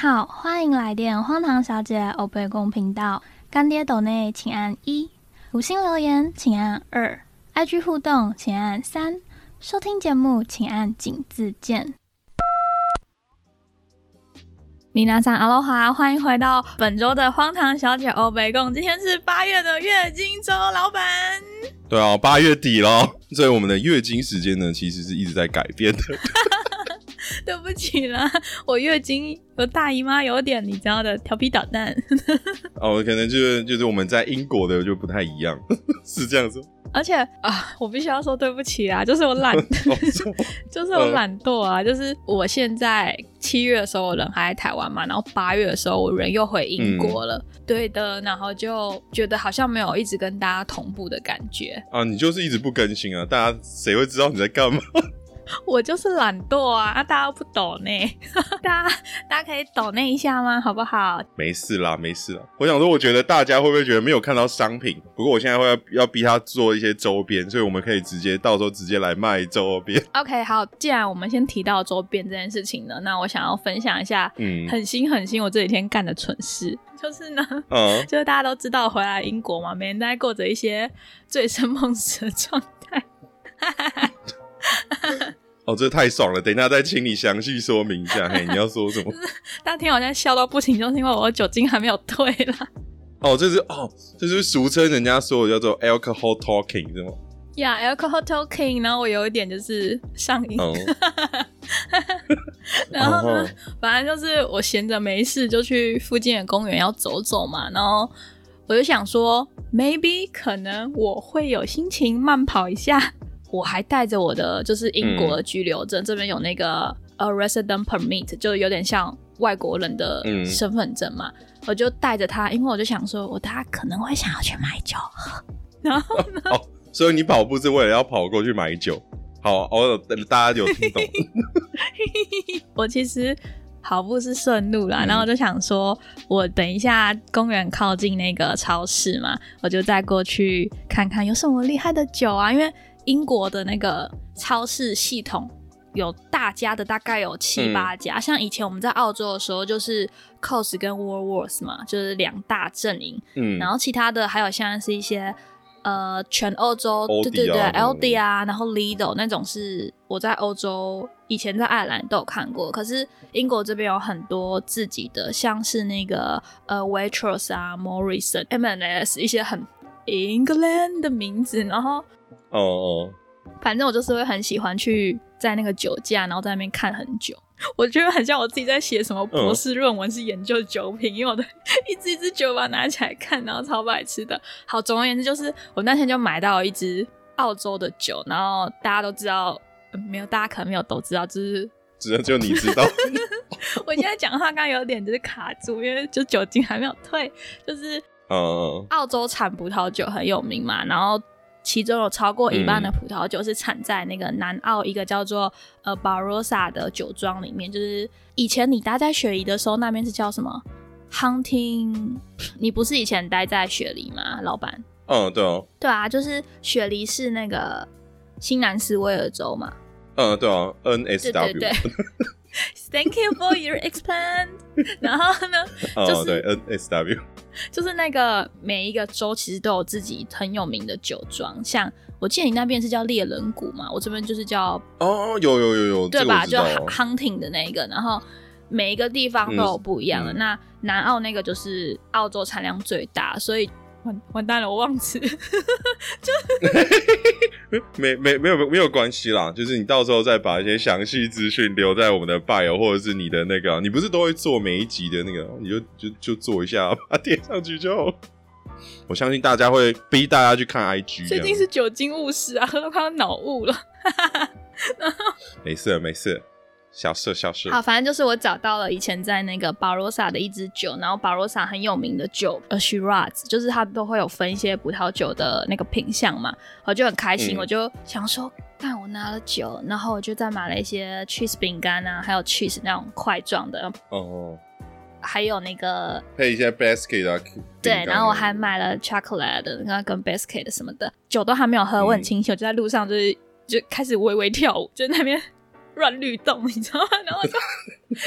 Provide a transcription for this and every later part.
好，欢迎来电荒唐小姐欧贝公频道。干爹斗内请按一，五星留言请按二，IG 互动请按三，收听节目请按井字键。米娜桑阿罗哈，欢迎回到本周的荒唐小姐欧贝贡。今天是八月的月经周，老板。对啊，八月底了，所以我们的月经时间呢，其实是一直在改变的。对不起啦，我月经有大姨妈，有点你知道的调皮捣蛋。哦，可能就是就是我们在英国的就不太一样，是这样子。而且啊，我必须要说对不起啊，就是我懒，就是我懒惰啊。就是我现在七月的时候我人还在台湾嘛，然后八月的时候我人又回英国了，对的，然后就觉得好像没有一直跟大家同步的感觉啊。你就是一直不更新啊，大家谁会知道你在干嘛？我就是懒惰啊！啊，大家不懂呢，大家大家可以懂那一下吗？好不好？没事啦，没事啦。我想说，我觉得大家会不会觉得没有看到商品？不过我现在会要要逼他做一些周边，所以我们可以直接到时候直接来卖周边。OK，好，既然我们先提到周边这件事情呢，那我想要分享一下，嗯，很新很新，我这几天干的蠢事，就是呢，嗯，就是大家都知道回来英国嘛，每天都在过着一些醉生梦死的状态。哦，这太爽了！等一下再请你详细说明一下，嘿，你要说什么？大家听我在笑到不行，就是因为我的酒精还没有退啦。哦，这是哦，这是俗称人家说的叫做 alcohol talking，是吗？Yeah，alcohol talking。然后我有一点就是上瘾。然后呢，反正就是我闲着没事就去附近的公园要走走嘛。然后我就想说，maybe 可能我会有心情慢跑一下。我还带着我的就是英国的居留证，这边有那个呃 resident permit，就有点像外国人的身份证嘛。我就带着它，因为我就想说，我大家可能会想要去买酒，然后呢？哦，所以你跑步是为了要跑过去买酒？好，我大家有听懂？我其实跑步是顺路啦，然后我就想说，我等一下公园靠近那个超市嘛，我就再过去看看有什么厉害的酒啊，因为。英国的那个超市系统有大家的，大概有七八家。像以前我们在澳洲的时候，就是 Cos 跟 Woolworths 嘛，就是两大阵营。嗯，然后其他的还有像是一些呃，全欧洲对对对，LD 啊，然后 Lidl 那种是我在欧洲以前在爱尔兰都有看过。可是英国这边有很多自己的，像是那个呃 Waitrose 啊，Morrison、M&S 一些很 England 的名字，然后。哦哦，反正我就是会很喜欢去在那个酒架，然后在那边看很久。我觉得很像我自己在写什么博士论文，是研究酒品，因为我的 一支一支酒把拿起来看，然后超白痴的。好，总而言之，就是我那天就买到一支澳洲的酒，然后大家都知道，没有大家可能没有都知道，就是只能就你知道。我现在讲话刚刚有点就是卡住，因为就酒精还没有退，就是嗯，澳洲产葡萄酒很有名嘛，然后。其中有超过一半的葡萄酒是产在那个南澳一个叫做呃 Barossa 的酒庄里面。就是以前你待在雪梨的时候，那边是叫什么 Hunting？你不是以前待在雪梨吗，老板？嗯，对哦。对啊，就是雪梨是那个新南斯威尔州嘛。嗯，对啊，NSW。对对对。Thank you for your explain。然后呢？哦，对，NSW。就是那个每一个州其实都有自己很有名的酒庄，像我记得你那边是叫猎人谷嘛，我这边就是叫哦，有有有有，对吧？就 hunting 的那个，然后每一个地方都有不一样的。那南澳那个就是澳洲产量最大，所以。完完蛋了，我忘词，就 没没没有没有关系啦，就是你到时候再把一些详细资讯留在我们的 bio 或者是你的那个，你不是都会做每一集的那个，你就就就做一下，把它贴上去就好。我相信大家会逼大家去看 IG，最近是酒精误事啊，喝到快要脑雾了。没事没事。小事小事，好，反正就是我找到了以前在那个巴罗萨的一支酒，然后巴罗萨很有名的酒，，Ashiraz，就是它都会有分一些葡萄酒的那个品相嘛，我就很开心，我就想说，看我拿了酒，然后我就再买了一些 cheese 饼干啊，还有 cheese 那种块状的，哦，还有那个配一些 biscuit 啊，对，然后我还买了 chocolate 的，然后跟 biscuit 什么的，酒都还没有喝，我很清醒，我就在路上就是就开始微微跳舞，就那边。乱律动，你知道吗？然后我就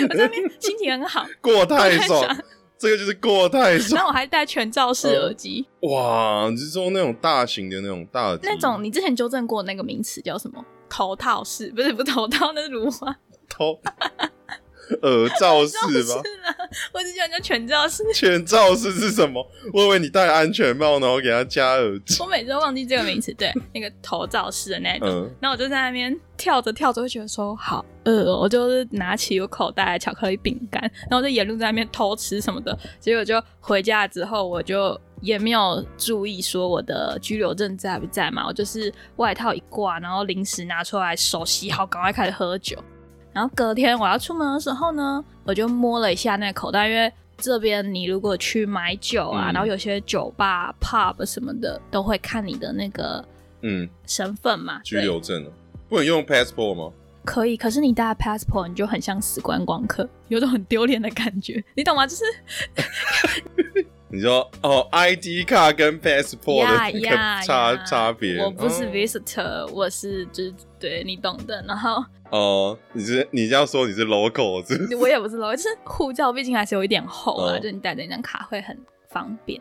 我在那边心情很好，过太太爽爽，这个就是过太爽然爽。后我还戴全罩式耳机，哇，你是说那种大型的那种大那种你之前纠正过那个名词叫什么？头套式不是不是头套，那是芦花头 耳罩式是吧？啊，我只想叫全罩式。全罩式是什么？我以为你戴安全帽，然后给他加耳机。我每次都忘记这个名词，对，那个头罩式的那种。嗯，然后我就在那边跳着跳着，会觉得说好饿哦，我就是拿起我口袋的巧克力饼干，然后就沿路在那边偷吃什么的。结果就回家之后，我就也没有注意说我的居留证在不在嘛，我就是外套一挂，然后零食拿出来，手洗好，赶快开始喝酒。然后隔天我要出门的时候呢，我就摸了一下那个口袋，因为这边你如果去买酒啊，嗯然后有些酒吧、pub 什么的都会看你的那个嗯，身份嘛，居对留证哦，不能用 passport 吗？可以，可是你带 passport 你就很像死观光客，有种很丢脸的感觉，你懂吗？就是 你说哦，ID 卡跟 passport 的呀那个呀差呀差别，我不是哦 visitor，、我是就是对你懂的。然后哦，你是你这样说你是 local 是是？我也不是 local，就是护照毕竟还是有一点厚啊，哦就你带着那张卡会很方便。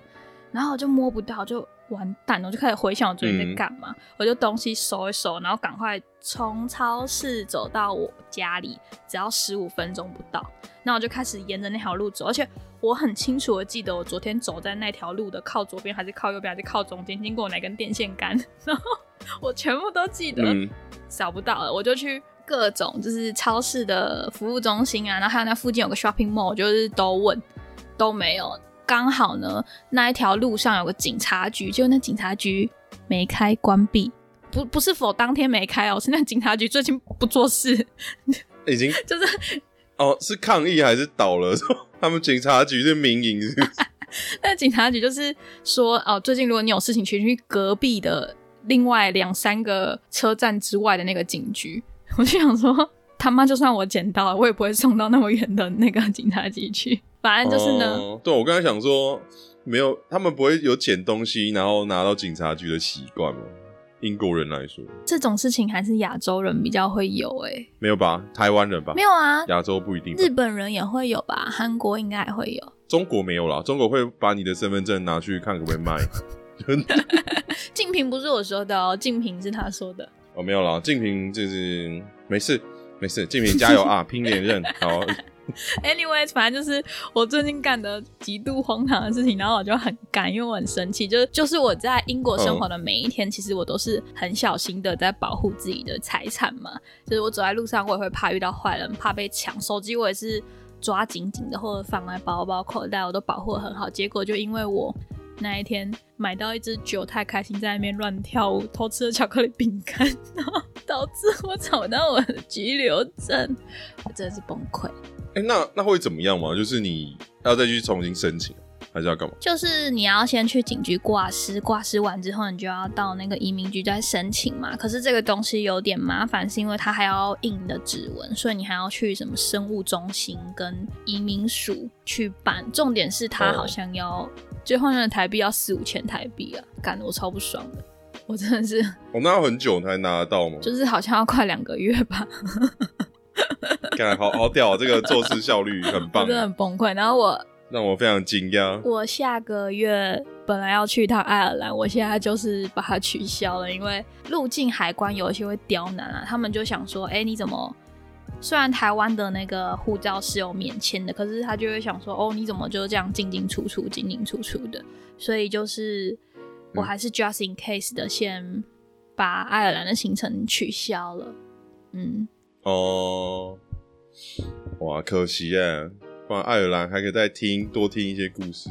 然后我就摸不到，就完蛋了，我就开始回想我昨天在干嘛。我就东西收一收，然后赶快从超市走到我家里，只要十五分钟不到。那我就开始沿着那条路走，而且我很清楚的记得我昨天走在那条路的靠左边还是靠右边还是靠中间，经过哪根电线杆，然后我全部都记得。嗯，找不到了，我就去各种就是超市的服务中心啊，然后还有那附近有个 shopping mall，我就是都问都没有。刚好呢，那一条路上有个警察局，就那警察局没开，关闭。不不是否当天没开哦，是那警察局最近不做事，已经 就是哦是抗议还是倒了？他们警察局是民营是是？那警察局就是说哦，最近如果你有事情，请去隔壁的另外两三个车站之外的那个警局。我就想说，他妈就算我捡到了，我也不会送到那么远的那个警察局去。反正就是呢，哦对我刚才想说，没有，他们不会有捡东西然后拿到警察局的习惯吗？英国人来说，这种事情还是亚洲人比较会有诶、没有吧？台湾人吧？没有啊，亚洲不一定。日本人也会有吧，韩国应该也会有。中国没有啦，中国会把你的身份证拿去看可不可以卖。竞平不是我说的哦，竞平是他说的。哦，没有啦，静平就是没事没事，静平加油啊，拼连任好。Anyways，反正就是我最近干的极度荒唐的事情，然后我就很干，因为我很生气。就是就是我在英国生活的每一天，其实我都是很小心的在保护自己的财产嘛。就是我走在路上，我也会怕遇到坏人，怕被抢。手机我也是抓紧紧的，或者放在包包、口袋，我都保护的很好。结果就因为我那一天买到一支酒，太开心，在那边乱跳舞，偷吃了巧克力饼干，然后导致我找到我的拘留证，我真的是崩溃。哎、那那会怎么样嘛？就是你要再去重新申请，还是要干嘛？就是你要先去警局挂失，挂失完之后，你就要到那个移民局再申请嘛。可是这个东西有点麻烦，是因为它还要印你的指纹，所以你还要去什么生物中心跟移民署去办。重点是它好像要最后那个台币要四五千台币啊，干得我超不爽的。我真的是，我、那要很久才拿得到吗？就是好像要快两个月吧，看好好屌，这个做事效率很棒真，的很崩溃。然后我让我非常惊讶。我下个月本来要去一趟爱尔兰，我现在就是把它取消了，因为入境海关有一些会刁难啊，他们就想说，哎、你怎么？虽然台湾的那个护照是有免签的，可是他就会想说，哦，你怎么就这样进进出出、进进出出的？所以就是我还是 just in case 的，先把爱尔兰的行程取消了。嗯，哦，哇，可惜耶，不然爱尔兰还可以再听多听一些故事。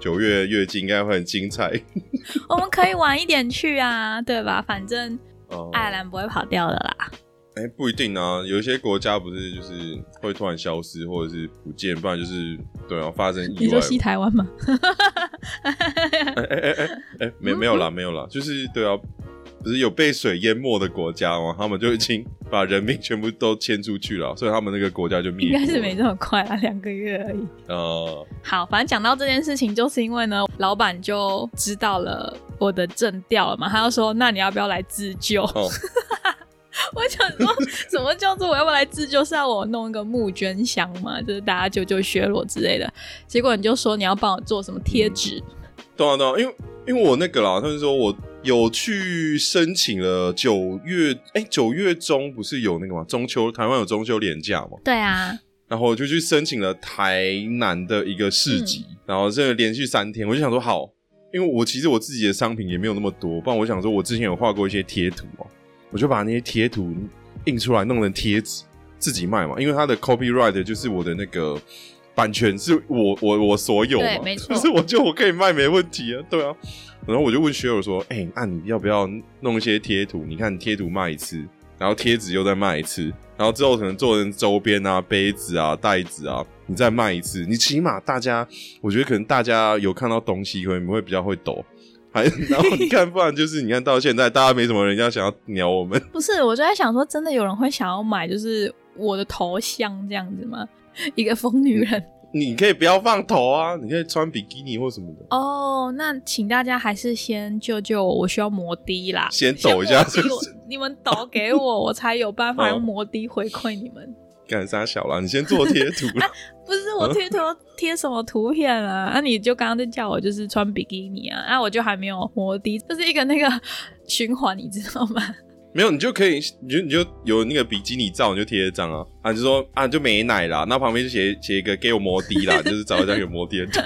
九月月经应该会很精彩。我们可以晚一点去啊，对吧？反正哦，爱尔兰不会跑掉的啦。哎、不一定啊，有一些国家不是就是会突然消失或者是不见，不然就是对啊发生意外。你说西台湾吗？哎哎哎哎哎，没没有啦，没有啦，就是对啊，不是有被水淹没的国家吗？他们就已经把人民全部都迁出去了，所以他们那个国家就灭应。该是没这么快啊，两个月而已。呃，好，反正讲到这件事情，就是因为呢，老板就知道了我的证掉了嘛，他就说：“那你要不要来自救？”哦，我想说，什么叫做我要不要来自救？是要我弄一个募捐箱嘛？就是大家救救削弱之类的。结果你就说你要帮我做什么贴纸？对啊懂啊，因为因为我那个啦，他们说我有去申请了九月，哎，九月中不是有那个吗？中秋台湾有中秋连假嘛？对啊，然后我就去申请了台南的一个市集，然后这连续三天，我就想说好，因为我其实我自己的商品也没有那么多，不然我想说我之前有画过一些贴图哦，我就把那些贴图印出来弄成贴纸自己卖嘛，因为它的 copyright 就是我的那个。版权是我我我所有嘛，没错，就是我就我可以卖没问题啊，对啊。然后我就问学友说：“哎，那你要不要弄一些贴图？你看贴图卖一次，然后贴纸又再卖一次，然后之后可能做成周边啊、杯子啊、袋子啊，你再卖一次，你起码大家，我觉得可能大家有看到东西，可能会比较会抖。还 然后你看，不然就是你看到现在，大家没什么人家想要鸟我们。不是，我就在想说，真的有人会想要买，就是我的头像这样子吗？”一个疯女人，你可以不要放头啊，你可以穿比基尼或什么的。哦，那请大家还是先救救我，我需要摩的啦，先抖一下，你们抖给我，我才有办法用摩的回馈你们。干啥小了？你先做贴图啦。不是我贴图贴什么图片啊？那你就刚刚就叫我就是穿比基尼啊，那我就还没有摩的，这是一个那个循环，你知道吗？没有，你就可以，你就你就有那个比基尼照，你就贴一张啊啊，就说啊，就没奶啦，那旁边就写写一个给我摩的啦，就是找一张有摩的图，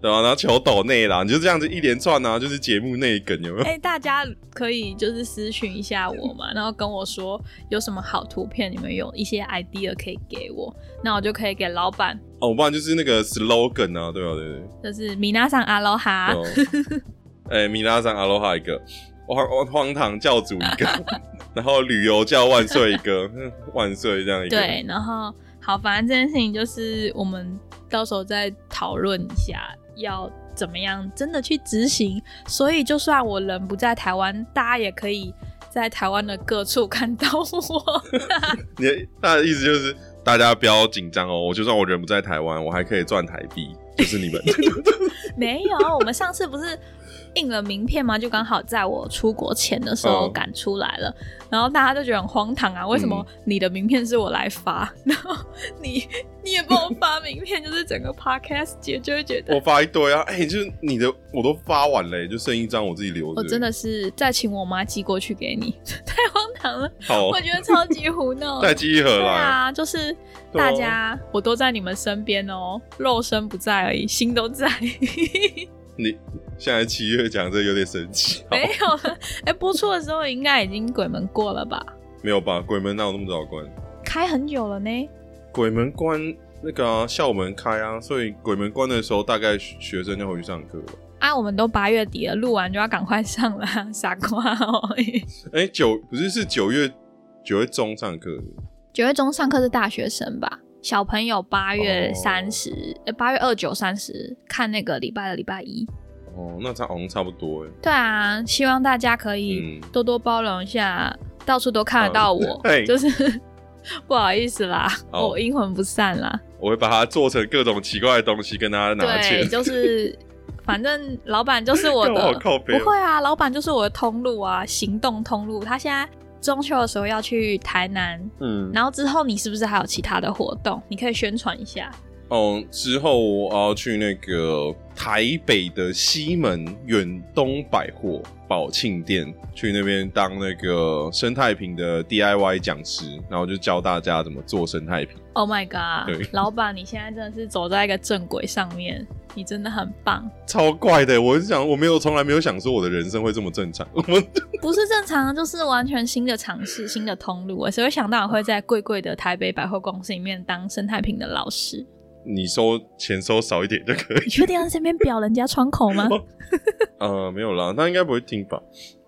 对吧？然后求抖内啦，你就这样子一连串啊，就是节目内梗有没有？哎，大家可以就是私讯一下我嘛，然后跟我说有什么好图片，你们有一些 idea 可以给我，那我就可以给老板哦，不然就是那个 slogan 啊，对吧？对对，就是米拉桑阿罗哈，哎，米拉桑阿罗哈一个。荒荒唐教主一个，然后旅游叫万岁一个，万岁这样一个。对，然后好，反正这件事情就是我们到时候再讨论一下，要怎么样真的去执行。所以就算我人不在台湾，大家也可以在台湾的各处看到我。你大的意思就是大家不要紧张哦，我就算我人不在台湾，我还可以赚台币，就是你们。没有，我们上次不是。印了名片吗？就刚好在我出国前的时候赶出来了，然后大家就觉得很荒唐啊！为什么你的名片是我来发，然后你你也帮我发名片，就是整个 podcast 姐就会觉得我发一堆啊！哎，就是你的我都发完了，就剩一张我自己留。我真的是再请我妈寄过去给你，太荒唐了！好，我觉得超级胡闹。再寄一盒来啊！就是大家我都在你们身边哦，肉身不在而已，心都在。你现在七月讲这有点神奇，没有？哎，播出的时候应该已经鬼门过了吧？没有吧？鬼门哪有那么早关？开很久了呢。鬼门关那个校门开啊，所以鬼门关的时候，大概学生就回去上课了。啊，我们都八月底了，录完就要赶快上了，傻瓜哦！哎，九不是是九月九月中上课的？九月中上课是大学生吧？小朋友八月三十，呃，八月二九三十看那个礼拜的礼拜一。哦，那差好像差不多哎。对啊，希望大家可以多多包容一下，到处都看得到我，就是 不好意思啦，我阴魂不散啦。我会把它做成各种奇怪的东西，跟大家拿钱。就是 反正老板就是我的，不会啊，老板就是我的通路啊，行动通路。他现在。中秋的时候要去台南，嗯，然后之后你是不是还有其他的活动？你可以宣传一下。哦，之后我要去那个台北的西门远东百货宝庆店，去那边当那个生态瓶的 DIY 讲师，然后就教大家怎么做生态瓶。Oh my god！对，老板，你现在真的是走在一个正轨上面。你真的很棒，超怪的！我是想，我没有从来没有想说我的人生会这么正常。我 不是正常，就是完全新的尝试，新的通路。我谁会想到我会在贵贵的台北百货公司里面当生态瓶的老师？你收钱收少一点就可以。你确定要在这边表人家窗口吗？呃，没有啦，他应该不会听吧？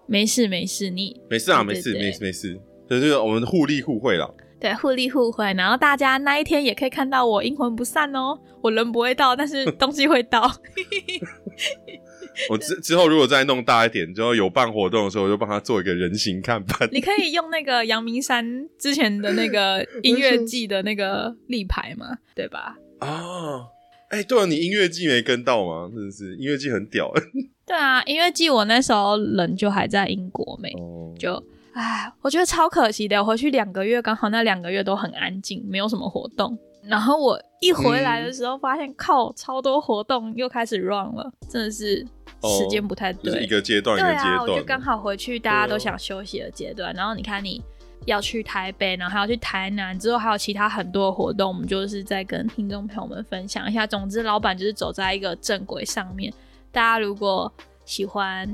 没事没事，你没事啊，没事没事没事，就是我们互利互惠啦。对，互利互惠，然后大家那一天也可以看到我阴魂不散哦。我人不会到，但是 东西会到。我之之后如果再弄大一点，之后有办活动的时候，我就帮他做一个人形看板。你可以用那个阳明山之前的那个音乐季的那个立牌嘛，对吧？啊，哎，对啊，你音乐季没跟到吗？真的是音乐季很屌。对啊，音乐季我那时候人就还在英国没，就。哎，我觉得超可惜的。我回去两个月，刚好那两个月都很安静，没有什么活动。然后我一回来的时候，发现靠，超多活动又开始 run 了，真的是时间不太对。一个阶段，一个阶段。我就刚好回去，大家都想休息的阶段。然后你看，你要去台北，然后还要去台南，之后还有其他很多活动，我们就是在跟听众朋友们分享一下。总之，老板就是走在一个正轨上面。大家如果喜欢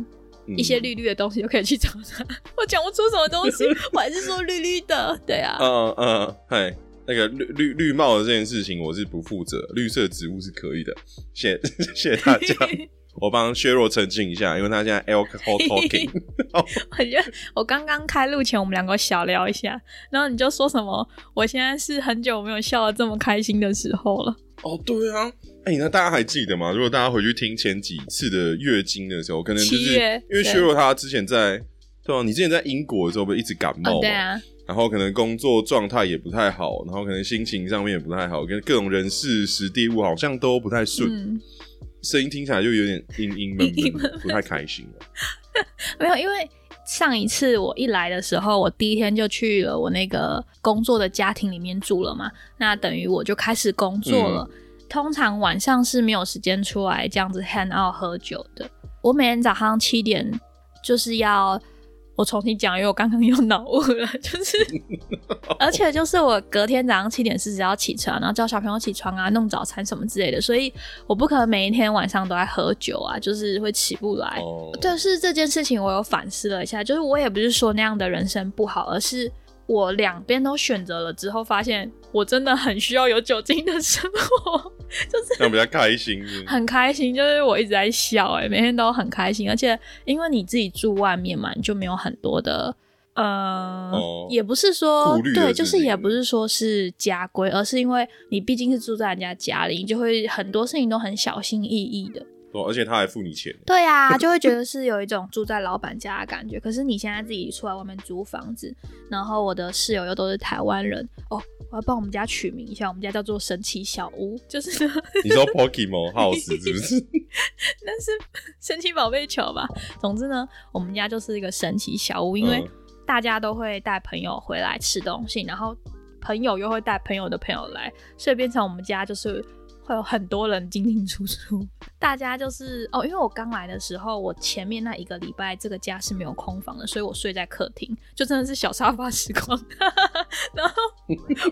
一些绿绿的东西，就可以去找他。我讲不出什么东西，我还是说绿绿的。对啊，嗯嗯，嗨。那个绿绿绿帽的这件事情，我是不负责。绿色植物是可以的，谢 谢谢大家。我帮削弱澄清一下，因为他现在 alcohol talking。我觉得我刚刚开录前，我们两个小聊一下，然后你就说什么？我现在是很久没有笑的这么开心的时候了。哦，对啊，哎，那大家还记得吗？如果大家回去听前几次的月经的时候，可能就是因为削弱他之前在对啊，你之前在英国的时候不一直感冒吗？然后可能工作状态也不太好，然后可能心情上面也不太好，跟各种人事、时地物好像都不太顺，声音听起来就有点阴阴闷闷，不太开心了。没有，因为上一次我一来的时候，我第一天就去了我那个工作的家庭里面住了嘛，那等于我就开始工作了。通常晚上是没有时间出来这样子 hang out 喝酒的。我每天早上七点就是要。我重新讲，因为我刚刚又脑雾了，就是，而且就是我隔天早上七点四十要起床，然后叫小朋友起床啊，弄早餐什么之类的，所以我不可能每一天晚上都在喝酒啊，就是会起不来。但是这件事情，我有反思了一下，就是我也不是说那样的人生不好，而是。我两边都选择了之后，发现我真的很需要有酒精的生活，就是这样比较开心，很开心。就是我一直在笑，哎，每天都很开心。而且因为你自己住外面嘛，你就没有很多的，呃，也不是说对，就是也不是说是家规，而是因为你毕竟是住在人家家里，你就会很多事情都很小心翼翼的。而且他还付你钱，对啊，就会觉得是有一种住在老板家的感觉。可是你现在自己出来外面租房子，然后我的室友又都是台湾人哦，我要帮我们家取名一下，我们家叫做神奇小屋，就是 你说 Pokemon House 是不是？那是神奇宝贝球吧？总之呢，我们家就是一个神奇小屋，因为大家都会带朋友回来吃东西，然后朋友又会带朋友的朋友来，所以变成我们家就是。会有很多人进进出出，大家就是哦，因为我刚来的时候，我前面那一个礼拜这个家是没有空房的，所以我睡在客厅，就真的是小沙发时光。然后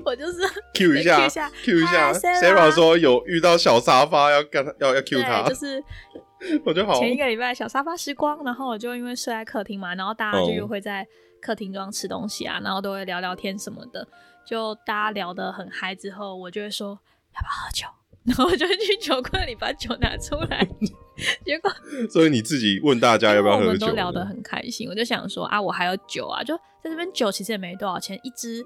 我就是 Q 一下，Q 一下，Sarah 说有遇到小沙发要跟他要要 Q 他，就是 我就好。前一个礼拜小沙发时光，然后我就因为睡在客厅嘛，然后大家就又会在客厅中吃东西啊，然后都会聊聊天什么的，就大家聊得很嗨之后，我就会说要不要喝酒。然后我就去酒柜里把酒拿出来，结果 所以你自己问大家要不要喝酒，我们都聊得很开心。我就想说啊，我还有酒啊，就在这边酒其实也没多少钱，一支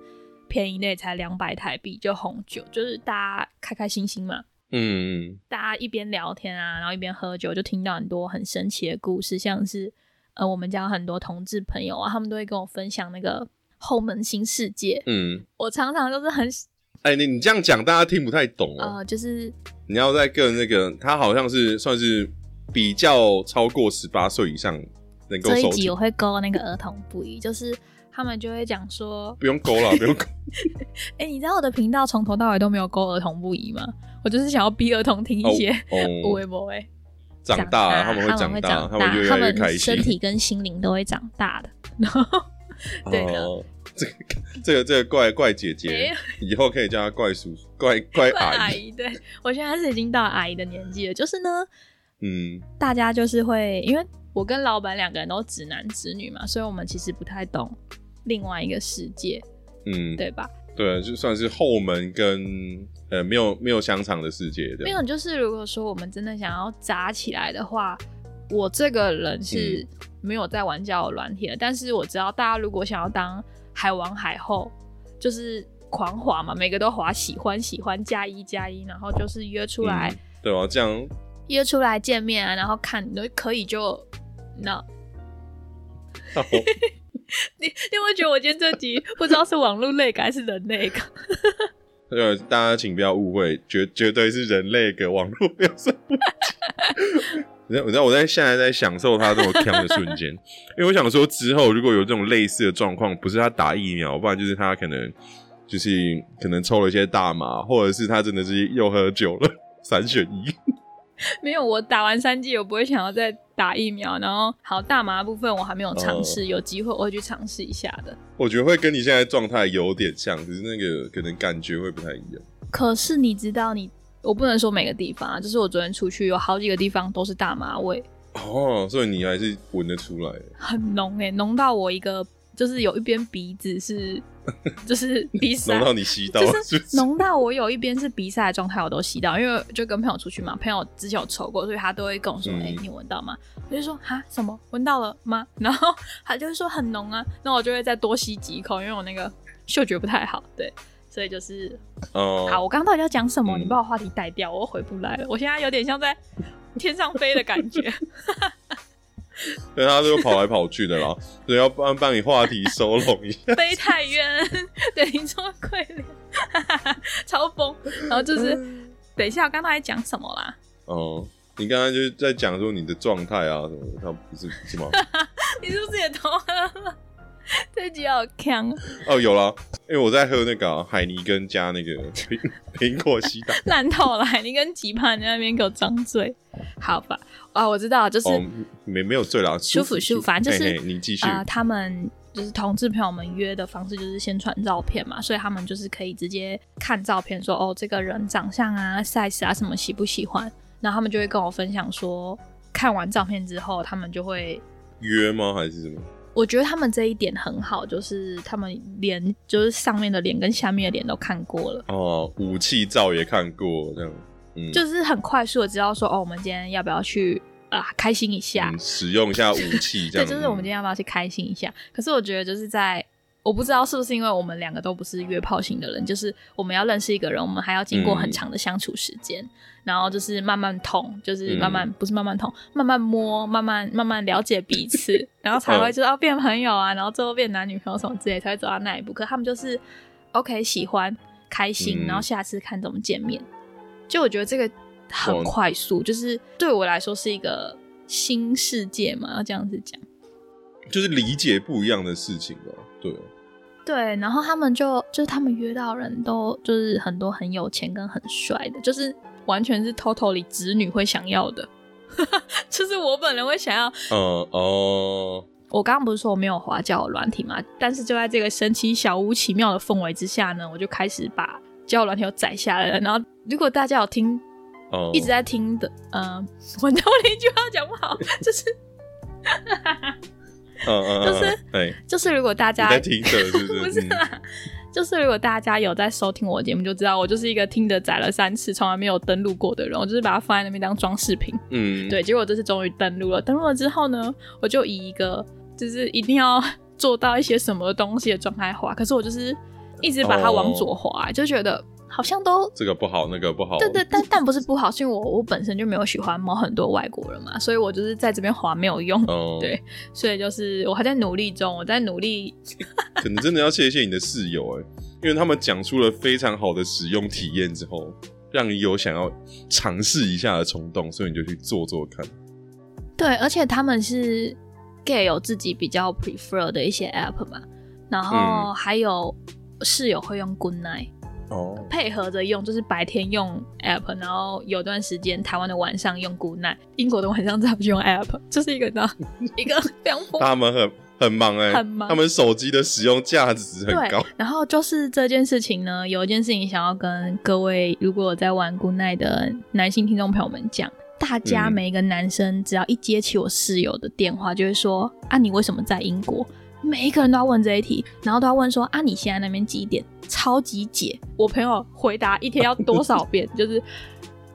便宜的也才两百台币，就红酒，就是大家开开心心嘛。嗯，大家一边聊天啊，然后一边喝酒，就听到很多很神奇的故事，像是呃，我们家很多同志朋友啊，他们都会跟我分享那个后门新世界。嗯，我常常都是很。哎，你你这样讲，大家听不太懂哦。就是你要在更那个，他好像是算是比较超过十八岁以上能够。这一集我会勾那个儿童不宜，就是他们就会讲说不用勾了，不用勾。哎，你知道我的频道从头到尾都没有勾儿童不宜吗？我就是想要逼儿童听一些不会不会长大，他们会长大，他们他们身体跟心灵都会长大的。然 后对的。这个这个这个怪怪姐姐，以后可以叫她怪叔叔、怪怪 阿姨。对我现在是已经到阿姨的年纪了，就是呢，嗯，大家就是会，因为我跟老板两个人都直男直女嘛，所以我们其实不太懂另外一个世界，嗯，对吧？对，就算是后门跟呃没有没有香肠的世界，没有。就是如果说我们真的想要砸起来的话，我这个人是没有在玩交友软体的，但是我知道大家如果想要当。海王海后就是狂滑嘛，每个都滑，喜欢喜欢加一加一，然后就是约出来，对啊，这样约出来见面啊，然后看你可以就那。你你会觉得我今天这集不知道是网络类还是人类个？呃，大家请不要误会，绝绝对是人类个网络没有 什么。你知道，你知道我在现在在享受他这么强的瞬间，因为我想说之后如果有这种类似的状况，不是他打疫苗，不然就是他可能就是可能抽了一些大麻，或者是他真的是又喝酒了，三选一。没有，我打完三剂，我不会想要再打疫苗。然后，好大麻部分我还没有尝试，有机会我会去尝试一下的。我觉得会跟你现在状态有点像，只是那个可能感觉会不太一样。可是你知道，你我不能说每个地方啊，就是我昨天出去有好几个地方都是大麻味。哦，所以你还是闻得出来，很浓诶，浓到我一个就是有一边鼻子是。就是鼻塞，浓到你吸到，就是浓到我有一边是鼻塞的状态，我都吸到。因为就跟朋友出去嘛，朋友之前有抽过，所以他都会跟我说：“哎，你闻到吗？”我就说：“哈，什么？闻到了吗？”然后他就会说：“很浓啊。”那我就会再多吸几口，因为我那个嗅觉不太好。对，所以就是哦，好，我刚刚到底要讲什么？你把我话题带掉，我回不来了。我现在有点像在天上飞的感觉。对，他都跑来跑去的啦，所以要帮帮你话题收拢一下。飞太远，对，你说快点，超疯。然后就是，等一下，我刚才讲什么啦？哦，你刚刚就是在讲说你的状态啊什么的，他不是是吗？你是不是也偷喝了？这集好强哦！有了，因为我在喝那个海尼根加那个苹苹果西打，烂透了。海尼根几盘在那边给我张嘴，好吧？啊，我知道，就是没没有醉了，舒服舒服，反正就是你继续啊。他们就是同志朋友们约的方式，就是先传照片嘛，所以他们就是可以直接看照片，说哦，这个人长相啊、size 啊什么喜不喜欢，然后他们就会跟我分享说，看完照片之后，他们就会约吗？还是什么？我觉得他们这一点很好，就是他们连就是上面的脸跟下面的脸都看过了哦，武器照也看过，这样，嗯，就是很快速的知道说哦，我们今天要不要去啊开心一下，使用一下武器，这样，对，就是我们今天要不要去开心一下？可是我觉得就是在。我不知道是不是因为我们两个都不是约炮型的人，就是我们要认识一个人，我们还要经过很长的相处时间，然后就是慢慢捅，就是慢慢不是慢慢捅，慢慢摸，慢慢慢慢了解彼此，然后才会知道变朋友啊，然后最后变男女朋友什么之类，才会走到那一步。可他们就是 OK 喜欢开心，然后下次看怎么见面。就我觉得这个很快速，就是对我来说是一个新世界嘛，要这样子讲，就是理解不一样的事情吧。对，然后他们就就是他们约到人都就是很多很有钱跟很帅的，就是完全是 totally 子女会想要的，就是我本人会想要。嗯哦，我刚刚不是说我没有滑交友软体嘛？但是就在这个神奇小屋奇妙的氛围之下呢，我就开始把交友软体载下来了。然后如果大家有听，一直在听的，嗯，我我一句话讲不好，就是。嗯嗯，就是，对，就是如果大家在听的，是不是啦，就是如果大家有在收听我节目，就知道我就是一个听的载了三次，从来没有登录过的人，我就是把它放在那边当装饰品。嗯，对，结果这次终于登录了。登录了之后呢，我就以一个就是一定要做到一些什么东西的状态滑，可是我就是一直把它往左滑，就觉得。好像都这个不好，那个不好。对对，但但不是不好，是因为我我本身就没有喜欢某很多外国人嘛，所以我就是在这边滑没有用。哦，对，所以就是我还在努力中，我在努力。可能真的要谢谢你的室友哎，因为他们讲出了非常好的使用体验之后，让你有想要尝试一下的冲动，所以你就去做做看。对，而且他们是 gay 有自己比较 prefer 的一些 app 嘛，然后还有室友会用 Good Night。配合着用，就是白天用 app，然后有段时间台湾的晚上用 Good Night，英国的晚上再不去用 app，就是一个呢 一个非常。他们很很忙哎，很忙。他们手机的使用价值很高。然后就是这件事情呢，有一件事情想要跟各位如果在玩 Good Night 的男性听众朋友们讲，大家每一个男生只要一接起我室友的电话，就会说啊，你为什么在英国？每一个人都要问这一题，然后都要问说啊，你现在那边几点？超级解。我朋友回答一天要多少遍？就是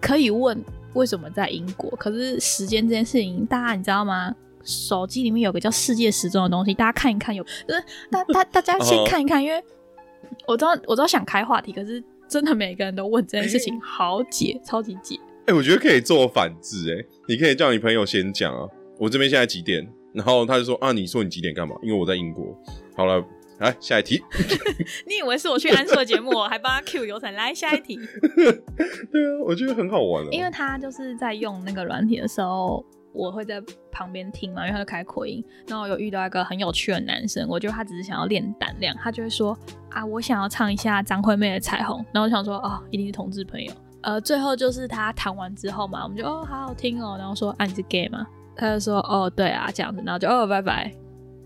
可以问为什么在英国，可是时间这件事情，大家你知道吗？手机里面有个叫世界时钟的东西，大家看一看，有就是大大大家先看一看，因为我知道我知道想开话题，可是真的每个人都问这件事情，好解，超级解。哎，我觉得可以做反制，哎，你可以叫你朋友先讲啊，我这边现在几点？然后他就说啊，你说你几点干嘛？因为我在英国。好了，来下一题。你以为是我去安硕节目，我还帮他 Q 流程？来下一题。对啊，我觉得很好玩。啊因为他就是在用那个软体的时候，我会在旁边听嘛，因为他就开扩音。然后我有遇到一个很有趣的男生，我觉得他只是想要练胆量，他就会说啊，我想要唱一下张惠妹的《彩虹》。然后我想说，哦，一定是同志朋友。呃，最后就是他弹完之后嘛，我们就哦，好好听哦。然后说，啊，你是 gay 吗？他就说，哦，对啊，这样子。然后就哦，拜拜，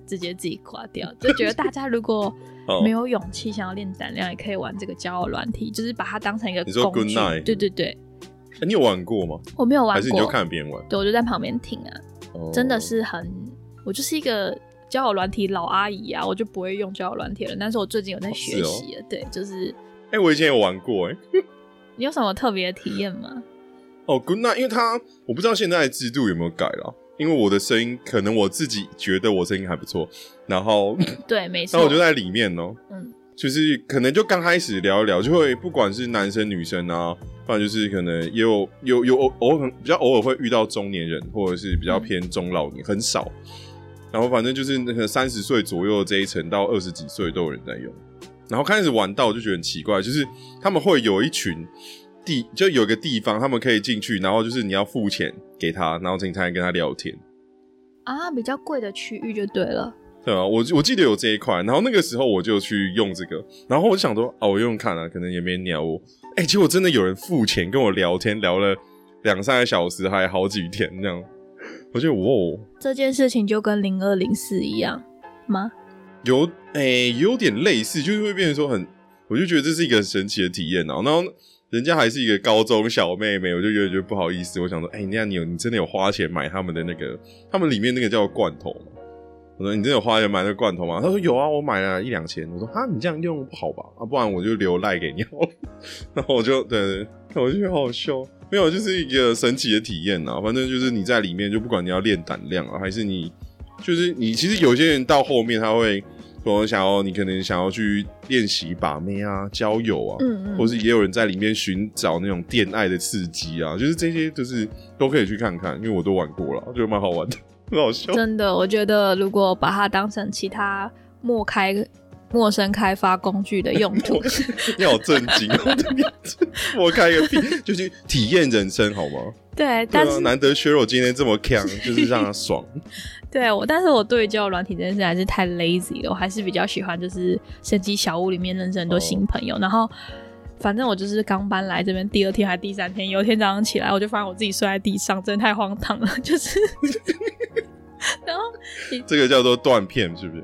直接自己挂掉。就觉得大家如果 没有勇气想要练胆量，也可以玩这个交友软体，就是把它当成一个工具。对对对。你有玩过吗？我没有玩过，还是你就看别人玩？对，我就在旁边听啊。真的是很，我就是一个交友软体老阿姨啊，我就不会用交友软体了。但是我最近有在学习了，对，就是。哎，我以前有玩过，哎。你有什么特别的体验吗？哦，Good Night，因为他我不知道现在的制度有没有改了，因为我的声音可能我自己觉得我声音还不错，然后对，没错，那我就在里面哦，嗯。就是可能就刚开始聊一聊，就会不管是男生女生啊，不然就是可能也有有有偶偶尔比较偶尔会遇到中年人，或者是比较偏中老年，很少。然后反正就是那个三十岁左右这一层到二十几岁都有人在用。然后开始玩到就觉得很奇怪，就是他们会有一群地，就有个地方他们可以进去，然后就是你要付钱给他，然后你才能跟他聊天。啊，比较贵的区域就对了。对啊，我我记得有这一块，然后那个时候我就去用这个，然后我就想说，啊，我用用看啊，可能也没鸟我，哎，结果真的有人付钱跟我聊天，聊了两三个小时，还好几天这样，我觉得哇，这件事情就跟零二零四一样吗？有，哎，有点类似，就是会变成说很，我就觉得这是一个很神奇的体验啊，然后人家还是一个高中小妹妹，我就有点觉得不好意思，我想说，哎，那你有你真的有花钱买他们的那个，他们里面那个叫罐头吗？我说你真的有花钱买那个罐头吗？他说有啊，我买了一两千。我说哈，你这样用不好吧？啊，不然我就留赖给你。然后我就对对，我就觉得好好笑。没有，就是一个神奇的体验呐。反正就是你在里面，就不管你要练胆量啊，还是你就是你，其实有些人到后面他会说想要，你可能想要去练习把妹啊、交友啊，嗯嗯，或是也有人在里面寻找那种恋爱的刺激啊，就是这些就是都可以去看看，因为我都玩过了，我觉得蛮好玩的。很好笑真的，我觉得如果把它当成其他陌开、陌生开发工具的用途，你好震惊哦！我开个屁，就去体验人生好吗？对，但是难得削弱今天这么强，就是让他爽。对我，但是我对交友软体这件事还是太 lazy 了，我还是比较喜欢就是神奇小屋里面认识很多新朋友。然后，反正我就是刚搬来这边第二天还是第三天，有一天早上起来，我就发现我自己睡在地上，真的太荒唐了，就是。然后这个叫做断片，是不是？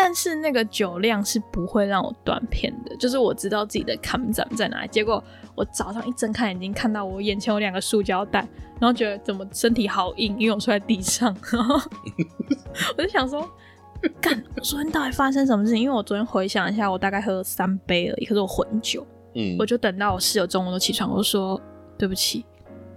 但是那个酒量是不会让我断片的，就是我知道自己的坎站在哪里。结果我早上一睁开眼睛，看到我眼前有两个塑胶袋，然后觉得怎么身体好硬，因为我睡在地上。然后 我就想说，干，我昨天到底发生什么事情？因为我昨天回想一下，我大概喝了三杯而已，可是我混酒。嗯，我就等到我室友中午都起床，我就说对不起，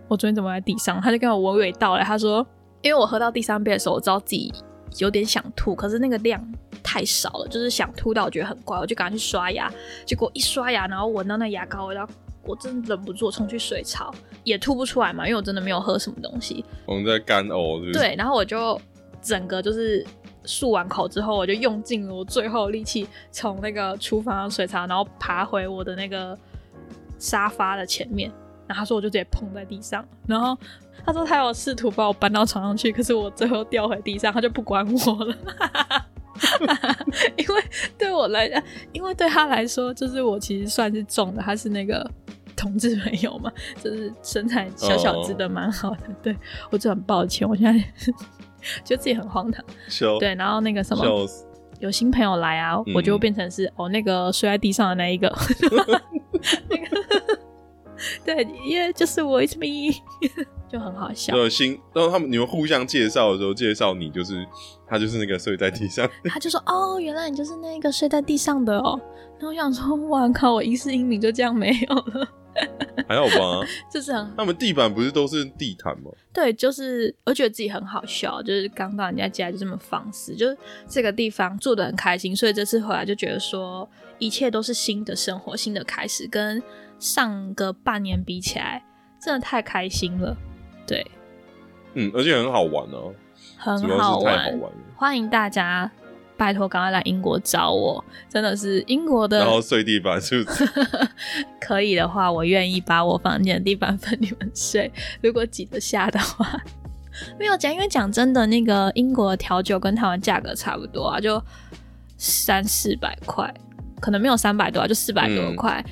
我昨天怎么在地上？他就跟我娓娓道来，他说。因为我喝到第三杯的时候，我知道自己有点想吐，可是那个量太少了，就是想吐到我觉得很怪，我就赶快去刷牙。结果一刷牙，然后闻到那牙膏味道，我真的忍不住冲去水槽，也吐不出来嘛，因为我真的没有喝什么东西。我们在干呕，对。然后我就整个就是漱完口之后，我就用尽了我最后力气，从那个厨房的水槽，然后爬回我的那个沙发的前面。然后他说我就直接碰在地上，然后。他说他有试图把我搬到床上去，可是我最后掉回地上，他就不管我了。因为对我来讲，因为对他来说，就是我其实算是重的，他是那个同志朋友嘛，就是身材小小只的，蛮好的。对我就很抱歉，我现在觉得自己很荒唐。对，然后那个什么，有新朋友来啊，我就变成是哦那个睡在地上的那一个。那个 对，因为就是我，It's me。就很好笑。对，新，然后他们你们互相介绍的时候，介绍你就是他就是那个睡在地上。他就说：“哦，原来你就是那个睡在地上的哦。”然后我想说：“哇靠，我一世英名就这样没有了。”还好吧？就是很。他们地板不是都是地毯吗？对，就是我觉得自己很好笑，就是刚到人家家就这么放肆，就是这个地方住的很开心，所以这次回来就觉得说一切都是新的生活，新的开始，跟上个半年比起来，真的太开心了。对，嗯，而且很好玩哦，很好玩，欢迎大家，拜托赶快来英国找我，真的是英国的，然后睡地板是不是？可以的话，我愿意把我房间的地板分你们睡，如果挤得下的话。没有讲，因为讲真的，那个英国的调酒跟台湾价格差不多啊，就三四百块，可能没有三百多啊，就四百多块。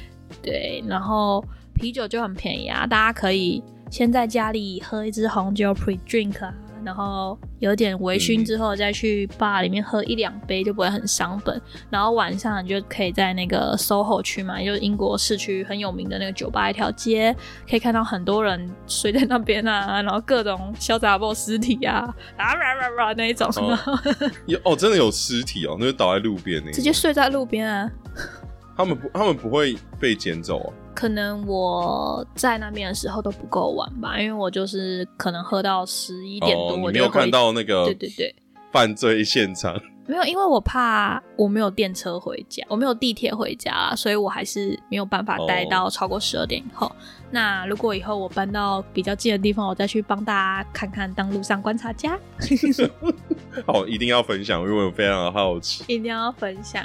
对，然后啤酒就很便宜啊，大家可以先在家里喝一支红酒 pre drink 啊。然后有点微醺之后，再去 bar 里面喝一两杯，就不会很伤本。然后晚上你就可以在那个 SOHO 区嘛，就是英国市区很有名的那个酒吧一条街，可以看到很多人睡在那边啊，然后各种潇洒包尸体啊啊啊啊那一种。有哦，真的有尸体哦，那就倒在路边那，直接睡在路边啊。他们不，他们不会被捡走啊。可能我在那边的时候都不够晚吧，因为我就是可能喝到十一点多，我没有看到那个对对对犯罪现场。没有，因为我怕我没有电车回家，我没有地铁回家，所以我还是没有办法待到超过十二点以后。那如果以后我搬到比较近的地方，我再去帮大家看看当路上观察家。好，一定要分享，因为我非常的好奇，一定要分享。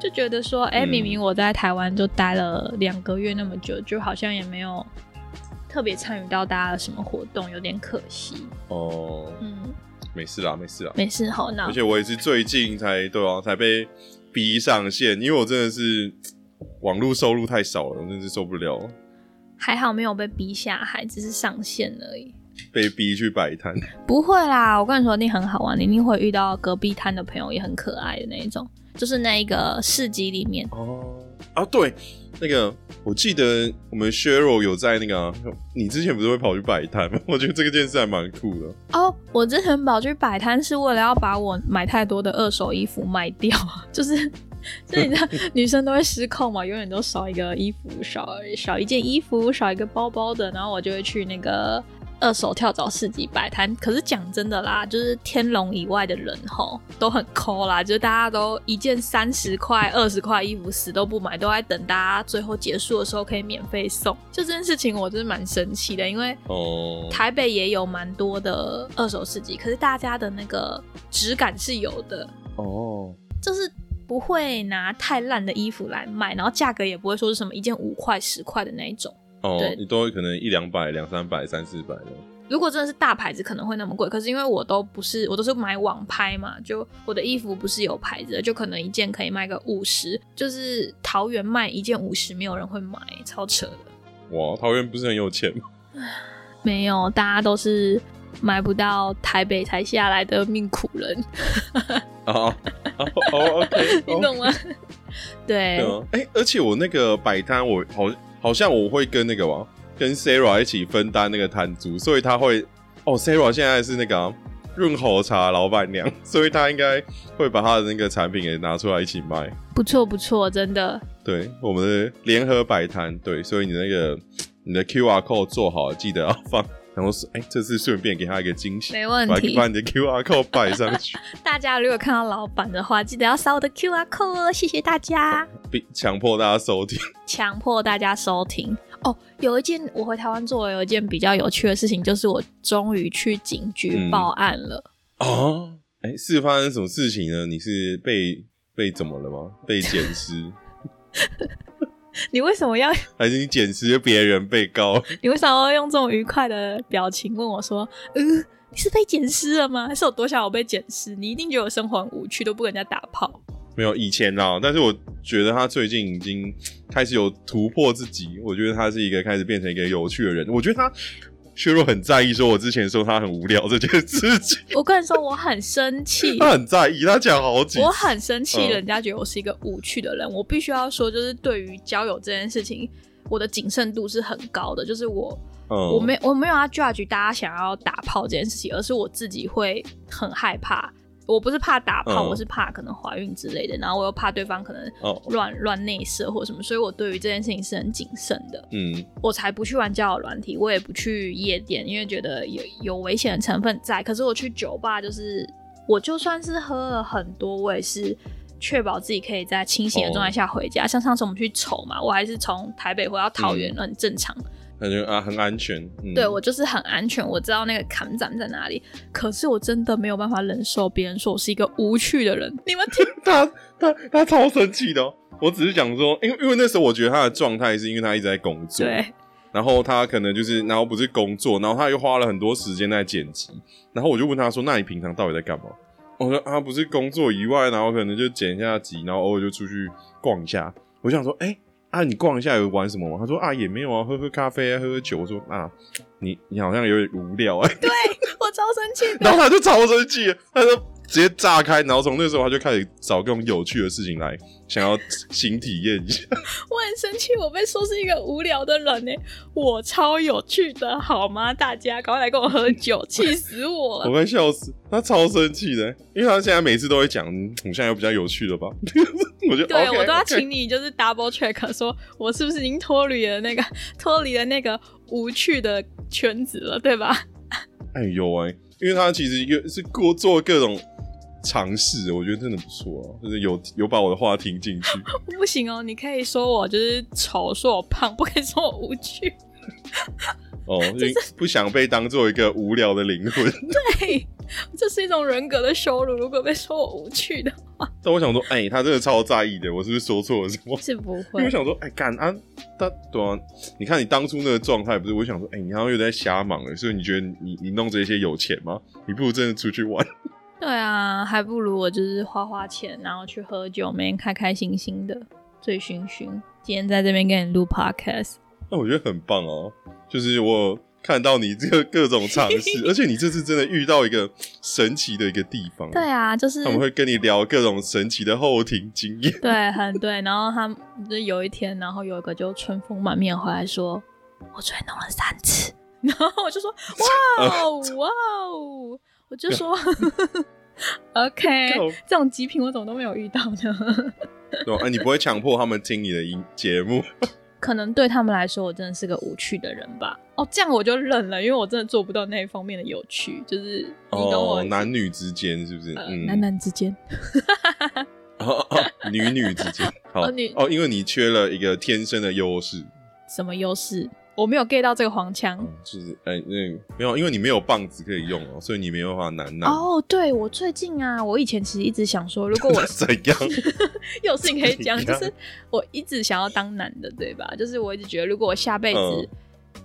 就觉得说，哎，明明我在台湾就待了两个月那么久，就好像也没有特别参与到大家的什么活动，有点可惜。哦，嗯，没事啦，没事啦，没事好。那而且我也是最近才对啊，才被逼上线，因为我真的是网络收入太少了，我真是受不了。还好没有被逼下海，只是上线而已。被逼去摆摊？不会啦，我跟你说，一定很好玩，你一定会遇到隔壁摊的朋友，也很可爱的那一种。就是那一个市集里面哦啊，对，那个我记得我们 Sheryl 有在那个，你之前不是会跑去摆摊吗？我觉得这个件事还蛮酷的哦。我之前跑去摆摊是为了要把我买太多的二手衣服卖掉，就是就你知道 女生都会失控嘛，永远都少一个衣服，少少一件衣服，少一个包包的，然后我就会去那个。二手跳蚤市集摆摊，可是讲真的啦，就是天龙以外的人吼都很抠啦，就是大家都一件三十块、二十块衣服死都不买，都在等大家最后结束的时候可以免费送。就这件事情，我真是蛮生气的，因为哦，台北也有蛮多的二手市集，可是大家的那个质感是有的哦，就是不会拿太烂的衣服来卖，然后价格也不会说是什么一件五块、十块的那一种。哦，你都会可能一两百、两三百、三四百的。如果真的是大牌子，可能会那么贵。可是因为我都不是，我都是买网拍嘛，就我的衣服不是有牌子的，就可能一件可以卖个五十。就是桃园卖一件五十，没有人会买，超扯的。哇，桃园不是很有钱吗？没有，大家都是买不到台北才下来的命苦人。哦哦，OK，你懂吗？对。哎，而且我那个摆摊，我好。好像我会跟那个吧，跟 Sarah 一起分担那个摊租，所以他会哦，Sarah 现在是那个润喉茶老板娘，所以他应该会把他的那个产品也拿出来一起卖。不错不错，真的。对，我们的联合摆摊，对，所以你那个你的 QR code 做好，记得要放。然后是哎，这次顺便给他一个惊喜，没问题，把你的 QR code 摆上去。大家如果看到老板的话，记得要扫我的 QR code 哦，谢谢大家。强迫大家收听，强迫大家收听哦。有一件我回台湾做，有一件比较有趣的事情，就是我终于去警局报案了。哦，哎，是发生什么事情呢？你是被被怎么了吗？被 捡尸？你为什么要？还是你捡拾别人被告？你为什么要用这种愉快的表情问我说：“嗯，你是被捡尸了吗？还是有多想我被捡尸？你一定觉得我生活很无趣，都不跟人家打炮。”没有以前啊，但是我觉得他最近已经开始有突破自己。我觉得他是一个开始变成一个有趣的人。我觉得他。薛若很在意，说我之前说他很无聊这件事情。我跟你说，我很生气。他很在意，他讲好几。我很生气，人家觉得我是一个无趣的人。我必须要说，就是对于交友这件事情，我的谨慎度是很高的。就是我，我没我没有要 judge 大家想要打炮这件事情，而是我自己会很害怕。我不是怕打炮，我是怕可能怀孕之类的，然后我又怕对方可能乱乱内射或什么，所以我对于这件事情是很谨慎的。嗯，我才不去玩交友软体，我也不去夜店，因为觉得有有危险的成分在。可是我去酒吧，就是我就算是喝了很多，我也是确保自己可以在清醒的状态下回家。像上次我们去丑嘛，我还是从台北回到桃园，很正常。感觉啊，很安全。嗯对我就是很安全，我知道那个坎站在哪里。可是我真的没有办法忍受别人说我是一个无趣的人。你们听 他，他他超生气的。我只是想说，因为因为那时候我觉得他的状态是因为他一直在工作。对。然后他可能就是，然后不是工作，然后他又花了很多时间在剪辑，然后我就问他说：“那你平常到底在干嘛？”我说：“啊，不是工作以外，然后可能就剪一下辑，然后偶尔就出去逛一下。”我想说：“哎、啊，你逛一下有玩什么吗？”他说：“啊，也没有啊，喝喝咖啡啊，喝喝酒。”我说：“啊，你你好像有点无聊哎、对我超生气。然后他就超生气，他就直接炸开，然后从那时候他就开始找各种有趣的事情来，想要新体验一下。我很生气，我被说是一个无聊的人呢。我超有趣的，好吗？大家赶快来跟我喝酒，气死我了我了！快笑死，他超生气的，因为他现在每次都会讲，嗯我现在有比较有趣的吧？我就对我都要请你就是 double check，说我是不是已经脱离了那个脱离了那个无趣的圈子了，对吧？哎呦哎、因为他其实又是过做各种尝试，我觉得真的不错啊，就是有有把我的话听进去。不行哦，你可以说我就是丑，说我胖，不可以说我无趣。哦，因为不想被当做一个无聊的灵魂。对，这是一种人格的羞辱。如果被说我无趣的话，但我想说，哎、他真的超在意的，我是不是说错了什么？是不因为会我。想说，哎、干啊，他对啊，你看你当初那个状态，不是？我想说，哎、你好像又在瞎忙了，所以你觉得你你弄这些有钱吗？你不如真的出去玩。对啊，还不如我就是花花钱，然后去喝酒，每天开开心心的，醉醺醺。今天在这边跟你录 podcast，那我觉得很棒哦，就是我看到你这个各种尝试，而且你这次真的遇到一个神奇的一个地方。对啊，就是他们会跟你聊各种神奇的后庭经验。对，很对。然后他们就有一天，然后有一个就春风满面回来说，我昨天弄了三次，然后我就说哇哦哇哦，我就说 OK，够这种极品我怎么都没有遇到呢？对你不会强迫他们听你的音节目，可能对他们来说，我真的是个无趣的人吧。哦，这样我就认了，因为我真的做不到那一方面的有趣，就是你懂我哦，男女之间是不是？呃嗯，男男之间。哦哦女女之间，好哦女哦，因为你缺了一个天生的优势，什么优势？我没有 get 到这个黄腔。嗯，就是哎，那没有，因为你没有棒子可以用哦，所以你没有办法难拿。哦，对我最近啊，我以前其实一直想说，如果我 怎样？有事情可以讲，就是我一直想要当男的，对吧？就是我一直觉得，如果我下辈子、嗯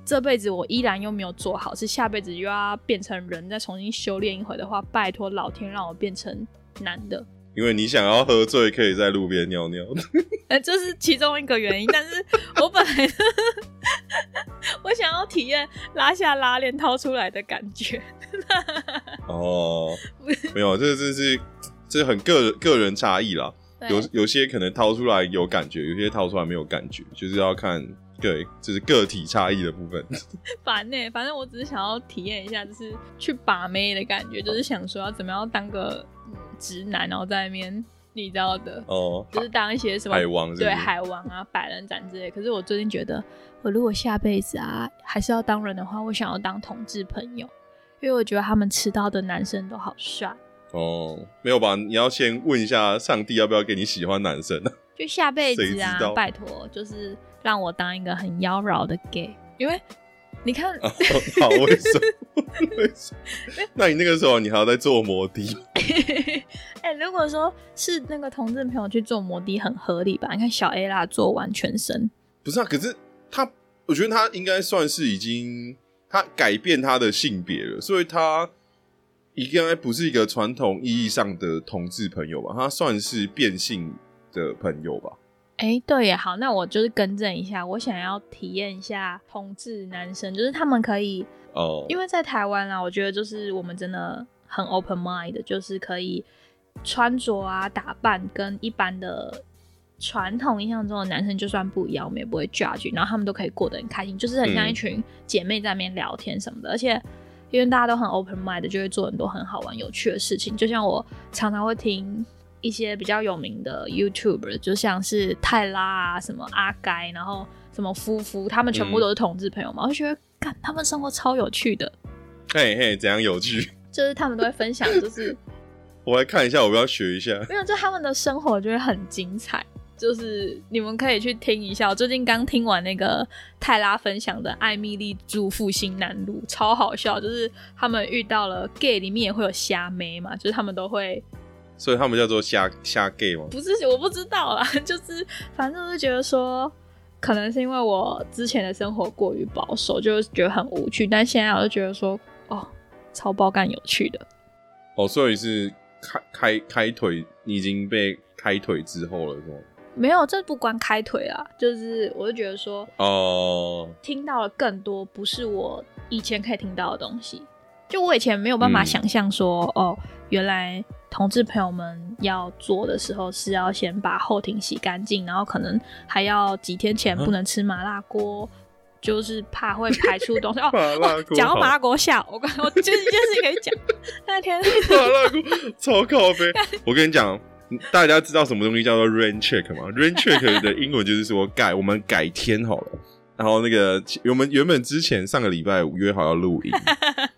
这辈子我依然又没有做好，是下辈子又要变成人，再重新修炼一回的话，拜托老天让我变成男的。因为你想要喝醉，可以在路边尿尿。呃，这是其中一个原因，但是我本来 我想要体验拉下拉链掏出来的感觉。哦，没有，这这是这很个人个人差异啦。有有些可能掏出来有感觉，有些掏出来没有感觉，就是要看对，就是个体差异的部分。烦呢、反正我只是想要体验一下，就是去把妹的感觉，就是想说要怎么样当个、嗯直男，然后在那边你知道的，哦，就是当一些什么海王是不是对海王啊、百人斩之类。可是我最近觉得，我如果下辈子啊还是要当人的话，我想要当同志朋友，因为我觉得他们吃到的男生都好帅。哦，没有吧？你要先问一下上帝要不要给你喜欢男生啊？就下辈谁子啊道，拜托，就是让我当一个很妖娆的 gay，因为你看，哦好，为什么？为什么？那你那个时候你还要在做摩的？哎、如果说是那个同志朋友去做摩的，很合理吧？你看小 A 啦，做完全身，不是啊，可是他，我觉得他应该算是已经他改变他的性别了，所以他应该不是一个传统意义上的同志朋友吧？他算是变性的朋友吧？哎、对也好，那我就是更正一下，我想要体验一下同志男生，就是他们可以，哦、因为在台湾啊，我觉得就是我们真的很 open mind，就是可以穿着啊、打扮跟一般的传统印象中的男生就算不一样，我们也不会 judge，然后他们都可以过得很开心，就是很像嗯。一群姐妹在那边聊天什么的，而且因为大家都很 open mind，就会做很多很好玩、有趣的事情。就像我常常会听一些比较有名的 YouTuber，就像是泰拉啊、什么阿该，然后什么夫夫，他们全部都是同志朋友嘛，我就觉得，干他们生活超有趣的，嘿嘿，怎样有趣？就是他们都会分享，就是 我来看一下，我要不要学一下？没有，就他们的生活就会很精彩。就是你们可以去听一下，我最近刚听完那个泰拉分享的《艾米丽住复兴南路》，超好笑。就是他们遇到了 gay 里面也会有虾妹嘛，就是他们都会所以他们叫做瞎瞎 gay 吗？不是我不知道啦，就是反正就是觉得说，可能是因为我之前的生活过于保守，就觉得很无趣。但现在我就觉得说，哦，超爆干有趣的。哦，所以是开开开腿，你已经被开腿之后了，是吗？没有，这不关开腿啊，就是我就觉得说，哦，听到了更多不是我以前可以听到的东西。就我以前没有办法嗯想象说，哦，原来同志朋友们要做的时候是要先把后庭洗干净，然后可能还要几天前不能吃麻辣锅，就是怕会排出东西。哦，麻辣锅好讲到麻辣锅下，我刚我就是一件事可以讲，那天 麻辣锅超靠背。我跟你讲，大家知道什么东西叫做 rain check 吗？rain check 的英文就是说改，我们改天好了。然后那个我们原本之前上个礼拜五约好要录音，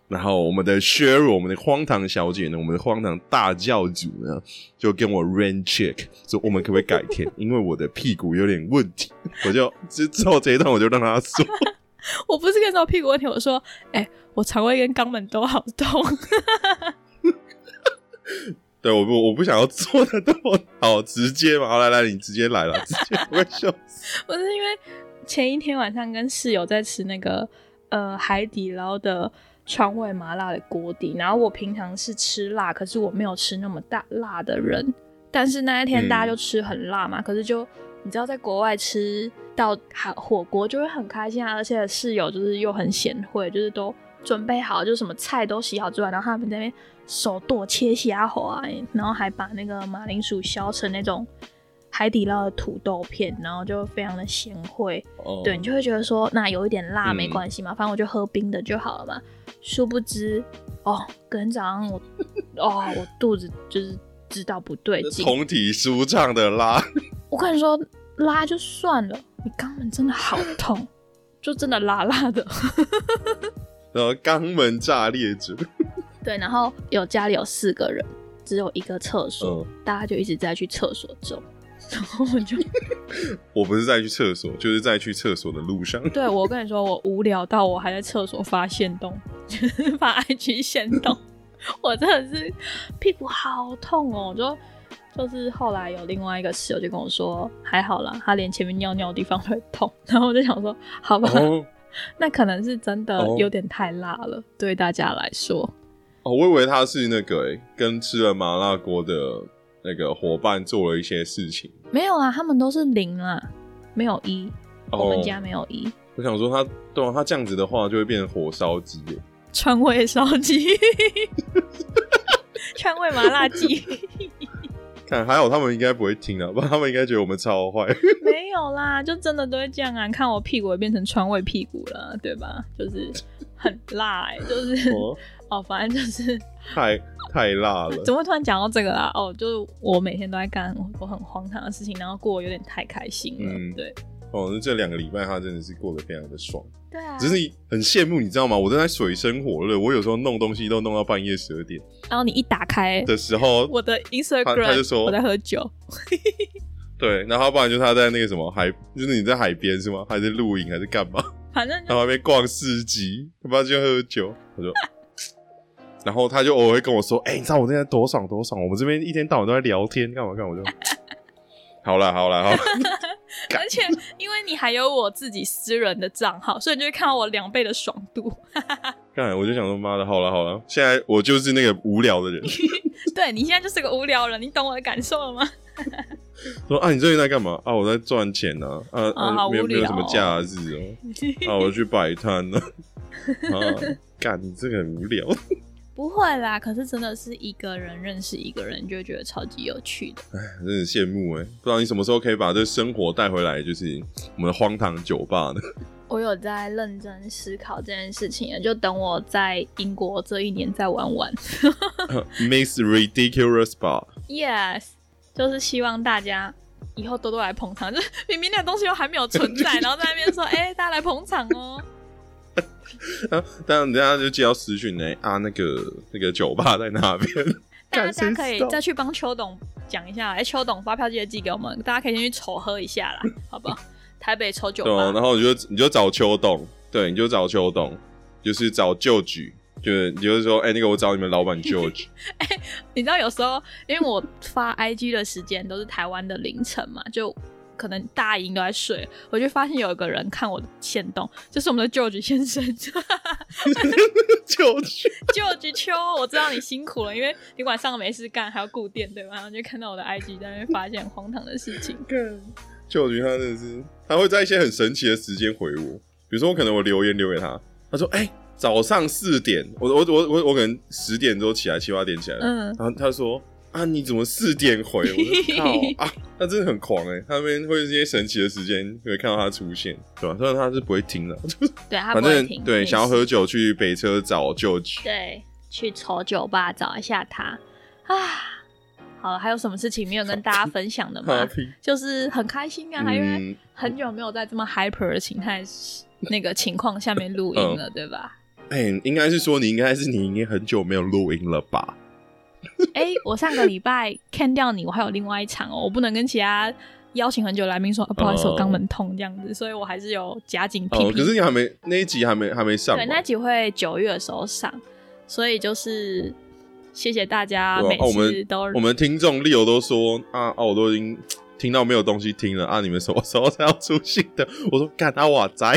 然后我们的 Sheryl，我们的荒唐小姐呢，我们的荒唐大教主呢，就跟我 rain check 说我们可不可以改天，因为我的屁股有点问题，我就之之后这一段我就让他说，我不是跟着屁股问题，我说，哎、我肠胃跟肛门都好痛。对，我不我不想要做的那么好直接嘛，好来来，你直接来了，直接我会笑死。不是因为前一天晚上跟室友在吃那个呃海底捞的川味麻辣的锅底，然后我平常是吃辣，可是我没有吃那么大辣的人，但是那一天嗯大家就吃很辣嘛，可是就你知道在国外吃到海火锅就会很开心啊，而且室友就是又很贤惠，就是都准备好，就什么菜都洗好之外，然后他们在那边手剁切虾滑、啊，然后还把那个马铃薯削成那种海底捞的土豆片，然后就非常的贤惠，哦对你就会觉得说，那有一点辣嗯没关系嘛，反正我就喝冰的就好了嘛。殊不知，哦，隔天早上我，哦，我肚子就是知道不对劲。通体舒畅的拉，我跟你说，拉就算了，你肛门真的好痛，就真的辣辣的。然后肛门炸裂者，对，然后有家里有四个人，只有一个厕所，嗯大家就一直在去厕所中，然后我就 我不是在去厕所，就是在去厕所的路上。对我跟你说，我无聊到我还在厕所发现动，就是发 IG 现动，我真的是屁股好痛哦，就就是后来有另外一个室友就跟我说，还好啦，他连前面尿尿的地方都会痛，然后我就想说，好吧，哦那可能是真的哦有点太辣了，对大家来说。哦，我以为他是那个、欸、跟吃了麻辣锅的那个伙伴做了一些事情。没有啊，他们都是零啊，没有一，哦我们家没有一。我想说他，对啊，他这样子的话就会变成火烧鸡耶。川味烧鸡，川味麻辣鸡，看还好他们应该不会听啊，不然他们应该觉得我们超坏。没有啦，就真的都会这样啊！看我屁股也变成川味屁股了，对吧？就是很辣、欸，就是哦哦，反正就是太太辣了。怎么会突然讲到这个啦？哦，就是我每天都在干我很荒唐的事情，然后过得有点太开心了，嗯对哦，那这两个礼拜他真的是过得非常的爽，对啊。只是很羡慕，你知道吗？我正在水深火热，我有时候弄东西都弄到半夜十二点然后你一打开的时候，我的他 Instagram，他就说我在喝酒，对，然后不然就是他在那个什么海，就是你在海边是吗？还是露营还是干嘛？反正就然后那边逛市集，他妈就喝酒，他就，然后他就偶尔会跟我说：“哎、你知道我现在多爽多爽，我们这边一天到晚都在聊天，干嘛干嘛。”我就，好了好了好啦，干 而且因为你还有我自己私人的账号，所以你就会看到我两倍的爽度。干，我就想说妈的，好了好了，现在我就是那个无聊的人，对你现在就是个无聊人，你懂我的感受了吗？说啊，你最近在干嘛？啊，我在赚钱呢、啊，啊，没有没有什么假日哦、啊，我去摆摊呢，啊，干，你这个很无聊。不会啦，可是真的是一个人认识一个人，就会觉得超级有趣的。哎真的羡慕哎、不知道你什么时候可以把这生活带回来，就是我们的荒唐酒吧呢？我有在认真思考这件事情，就等我在英国这一年再玩玩。Miss Ridiculous Bar，yes，就是希望大家以后多多来捧场，就是明明那个东西又还没有存在，然后在那边说，哎、大家来捧场哦。啊，当然人家就接到私讯呢，啊，那个那个酒吧在那边，大家可以再去帮邱董讲一下，哎、邱董发票记得寄给我们，大家可以先去筹喝一下啦，好不好？台北抽酒然，后你就你就找邱董，对，你就找邱董，就是找旧局，就是你就是说，哎、那个我找你们老板旧局，你知道有时候因为我发 IG 的时间都是台湾的凌晨嘛，就可能大营都在睡，我就发现有一个人看我的线动，就是我们的 George 先生。George George 秋，我知道你辛苦了，因为你晚上没事干，还要顾店，对吧？然后就看到我的 IG 在那边发现荒唐的事情。George 他真的是，他会在一些很神奇的时间回我，比如说我可能我留言留给他，他说：“哎、早上四点，我我我我我可能十点之后起来，七八点起来，嗯，然后他说。”啊！你怎么四点回？我说 靠啊！他真的很狂哎、他们会有一些神奇的时间会看到他出现，对吧？虽然他是不会听的，对他反正不会听。对想要喝酒去北车找 George，对，去丑酒吧找一下他啊。好了，还有什么事情没有跟大家分享的吗？就是很开心啊，因为嗯很久没有在这么 hyper 的情态那个情况下面录音了，对吧？哎、应该是说你应该是你已经很久没有录音了吧？哎、我上个礼拜看掉你，我还有另外一场哦，我不能跟其他邀请很久来宾说、啊不好意思，哦我肛门痛这样子，所以我还是有夹紧屁哦，屁。可是你还没那一集还没还没上吧对，那集会九月的时候上，所以就是谢谢大家每次都我们听众 Leo 都说啊啊，我都已经听到没有东西听了啊，你们什么时候才要出新的？我说干他瓦仔，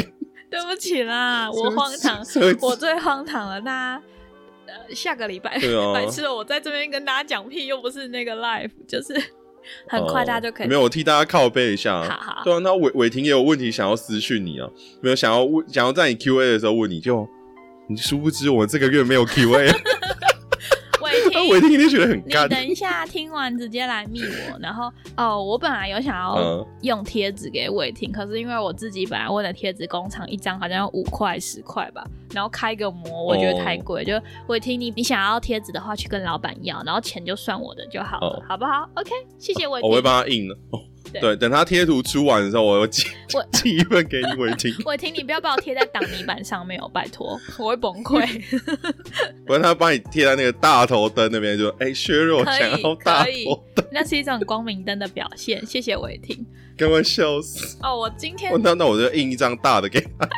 对不起啦，我荒唐，我最荒唐了。大家呃下个礼拜，对啊 白痴了，我在这边跟大家讲屁，又不是那个 live，就是很快大家就可以。哦没有，我替大家靠背一下。好好对啊，那伟伟霆也有问题想要私讯你啊，没有想要问，想要在你 Q A 的时候问你就，你殊不知我们这个月没有 Q A，伟霆。霆一定觉得很你。等一下，听完直接来密我。然后哦，我本来有想要嗯用贴纸给伟霆，可是因为我自己本来问的贴纸工厂一张好像要五块十块吧，然后开个模我觉得太贵，就伟霆你你想要贴纸的话去跟老板要，然后钱就算我的就好了，哦好不好？OK，谢谢伟霆。我会帮他印的。哦对对，等他贴图出完的时候，我有寄我 寄一份给你伟霆，伟霆，你不要把我贴在挡泥板上面哦，拜托，我会崩溃。不然他帮你贴在那个大头灯那边，就哎削弱想要大头灯，那是一种光明灯的表现，谢谢伟霆。跟我笑死。哦，我今天哦那那我就印一张大的给他。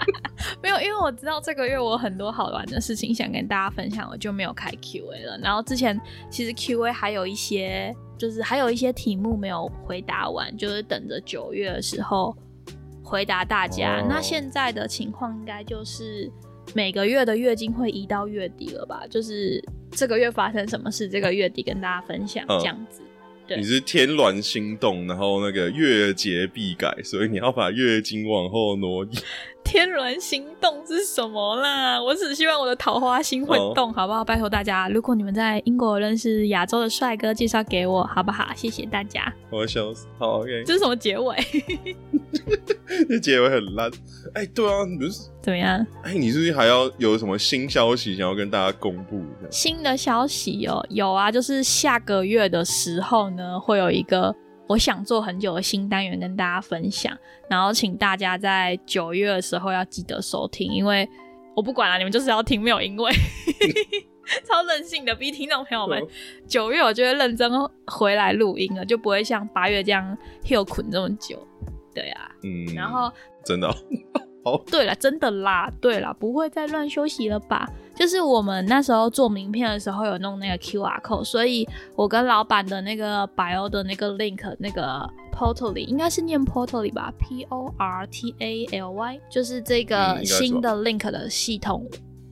没有，因为我知道这个月我很多好玩的事情想跟大家分享，我就没有开 Q&A 了。然后之前其实 Q&A 还有一些，就是还有一些题目没有回答完，就是等着九月的时候回答大家。哦那现在的情况应该就是每个月的月经会移到月底了吧？就是这个月发生什么事，这个月底跟大家分享嗯这样子。对你是天鸾心动，然后那个月节必改，所以你要把月经往后挪移。天人心动是什么啦？我只希望我的桃花心会动，好不好？拜托大家，如果你们在英国认识亚洲的帅哥，介绍给我，好不好？谢谢大家。我要笑死。好，OK，这是什么结尾？这结尾很烂。哎、对啊，你不是？怎么样？哎、你是不是还要有什么新消息想要跟大家公布一下？新的消息哦，有啊，就是下个月的时候呢，会有一个我想做很久的新单元跟大家分享，然后请大家在九月的时候要记得收听，因为我不管了，你们就是要听，没有因为。超任性的，逼听众朋友们哦，九月我就会认真回来录音了，就不会像八月这样 hill 捆这么久。对啊，嗯，然后真的哦、对了，真的啦，对了，不会再乱休息了吧？就是我们那时候做名片的时候有弄那个 QR code，所以我跟老板的那个 bio 的那个 link 那个 portally 应该是念 portally 吧，P O R T A L Y，就是这嗯个新的 link 的系统，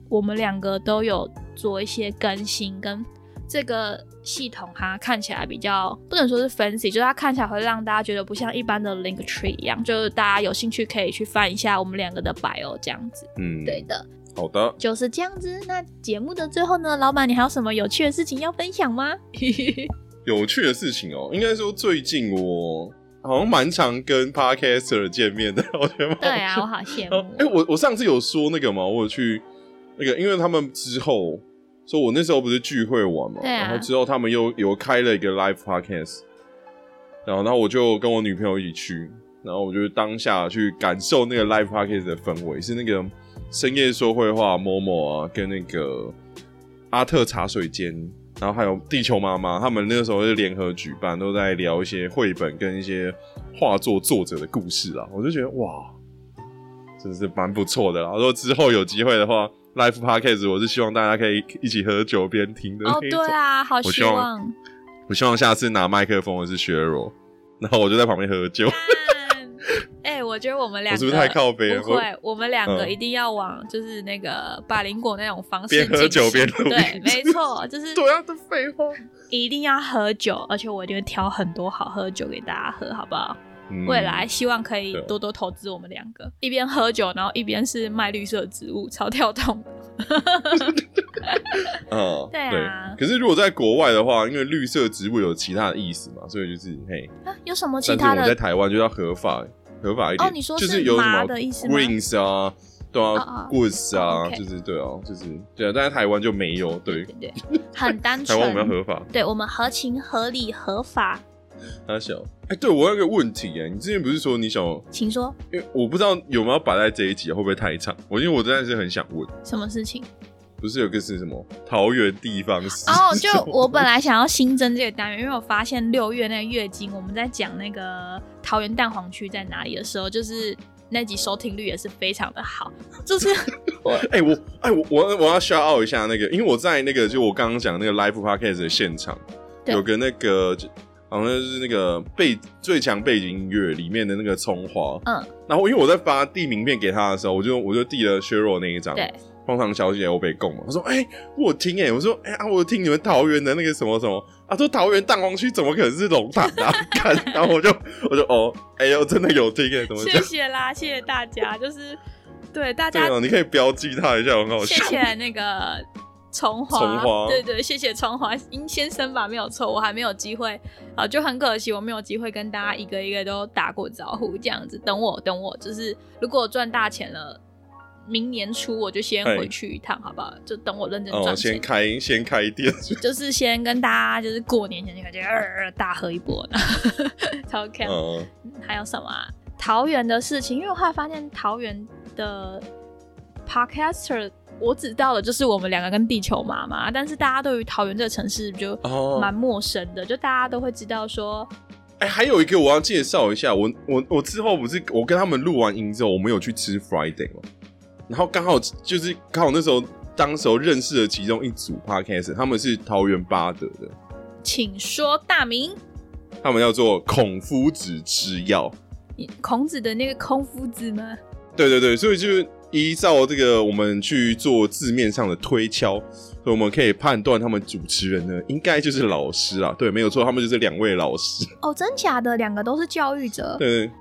我们两个都有做一些更新跟。这个系统它看起来比较不能说是 fancy，就是它看起来会让大家觉得不像一般的 link tree 一样，就是大家有兴趣可以去翻一下我们两个的 bio 这样子。嗯，对，的，好的。就是这样子。那节目的最后呢，老板你还有什么有趣的事情要分享吗？有趣的事情哦，应该说最近我好像蛮常跟 podcaster 见面的，我觉得对啊，好我好羡。慕。哎、我我上次有说那个嘛，我有去那个，因为他们之后说，我那时候不是聚会完嘛，啊然后之后他们又有开了一个 live podcast，然后然后我就跟我女朋友一起去，然后我就当下去感受那个 live podcast 的氛围，是那个深夜说会话某某啊，跟那个阿特茶水间，然后还有地球妈妈，他们那个时候是联合举办，都在聊一些绘本跟一些画作作者的故事啊，我就觉得哇，真的是蛮不错的啦。如果之后有机会的话，Life podcast 我是希望大家可以一起喝酒边听的那哦，对啊，好希望望。我希望下次拿麦克风的是削弱，然后我就在旁边喝酒。觉得我们两个是不是太靠背了？不会，我们两个嗯。一定要往就是那个百灵果那种方式边喝酒边录对，音没错，就是对啊，这废话。一定要喝酒，而且我一定会挑很多好喝的酒给大家喝，好不好？嗯。未来希望可以多多投资我们两个，一边喝酒，然后一边是卖绿色植物，超跳动。嗯，对啊。可是如果在国外的话，因为绿色植物有其他的意思嘛，所以就是嘿，啊，有什么其他的？我们在？台湾就要合法，合法一点。哦你说就是有什么的意思吗 greens 啊，对啊哦哦，goods 哦啊就是对啊，就是对啊，但是台湾就没有，对，对对，很单纯 台湾我们要。合法。对我们合情合理合法，他想，哎，对我有个问题哎，你之前不是说你想，请说因为我不知道有没有摆在这一集，会不会太长？我因为我真的是很想问，什么事情？不是有个是什么？桃园地方史？哦，就我本来想要新增这个单元，因为我发现六月那个月经，我们在讲那个桃园蛋黄区在哪里的时候，就是那集收听率也是非常的好，就是 我哎、我哎我我我要 shout out 一下那个，因为我在那个就我刚刚讲那个 live podcast 的现场，对。有个那个好像是那个背最强背景音乐里面的那个葱花，嗯，然后因为我在发递名片给他的时候，我就我就递了削弱那一张，对，荒唐小姐我被供嘛，他说哎、我有听哎、我说哎、啊我有听你们桃园的那个什么什么啊，说桃园蛋黄区怎么可能是龙潭啊？看，然后我就我就哦，哎呦真的有听哎、怎么谢？谢啦，谢谢大家，就是对大家你可以标记他一下，很好谢笑。谢那个葱花，葱花对对，谢谢葱花殷先生吧，没有错，我还没有机会啊，就很可惜，我没有机会跟大家一个一个都打过招呼，这样子，等我等我，就是如果我赚大钱了。明年初我就先哎回去一趟，好不好？就等我认真赚哦，钱，先开 先开店，就是先跟大家就是过年前就感觉呃呃大喝一波呢，超看。嗯，还有什么、啊、桃园的事情？因为我后来发现桃园的 podcaster，我只到了就是我们两个跟地球妈妈，但是大家对于桃园这个城市就哦。蛮陌生的，就大家都会知道说，哎、还有一个我要介绍一下，我我我之后不是我跟他们录完音之后，我们有去吃 Friday 嘛，然后刚好就是刚好那时候当时候认识了其中一组 podcast，他们是桃园八德的，请说大名。他们叫做孔夫子吃药，孔子的那个孔夫子吗？对对对，所以就是依照这个我们去做字面上的推敲，所以我们可以判断他们主持人呢应该就是老师啊，对，没有错，他们就是两位老师。哦，真假的，两个都是教育者。对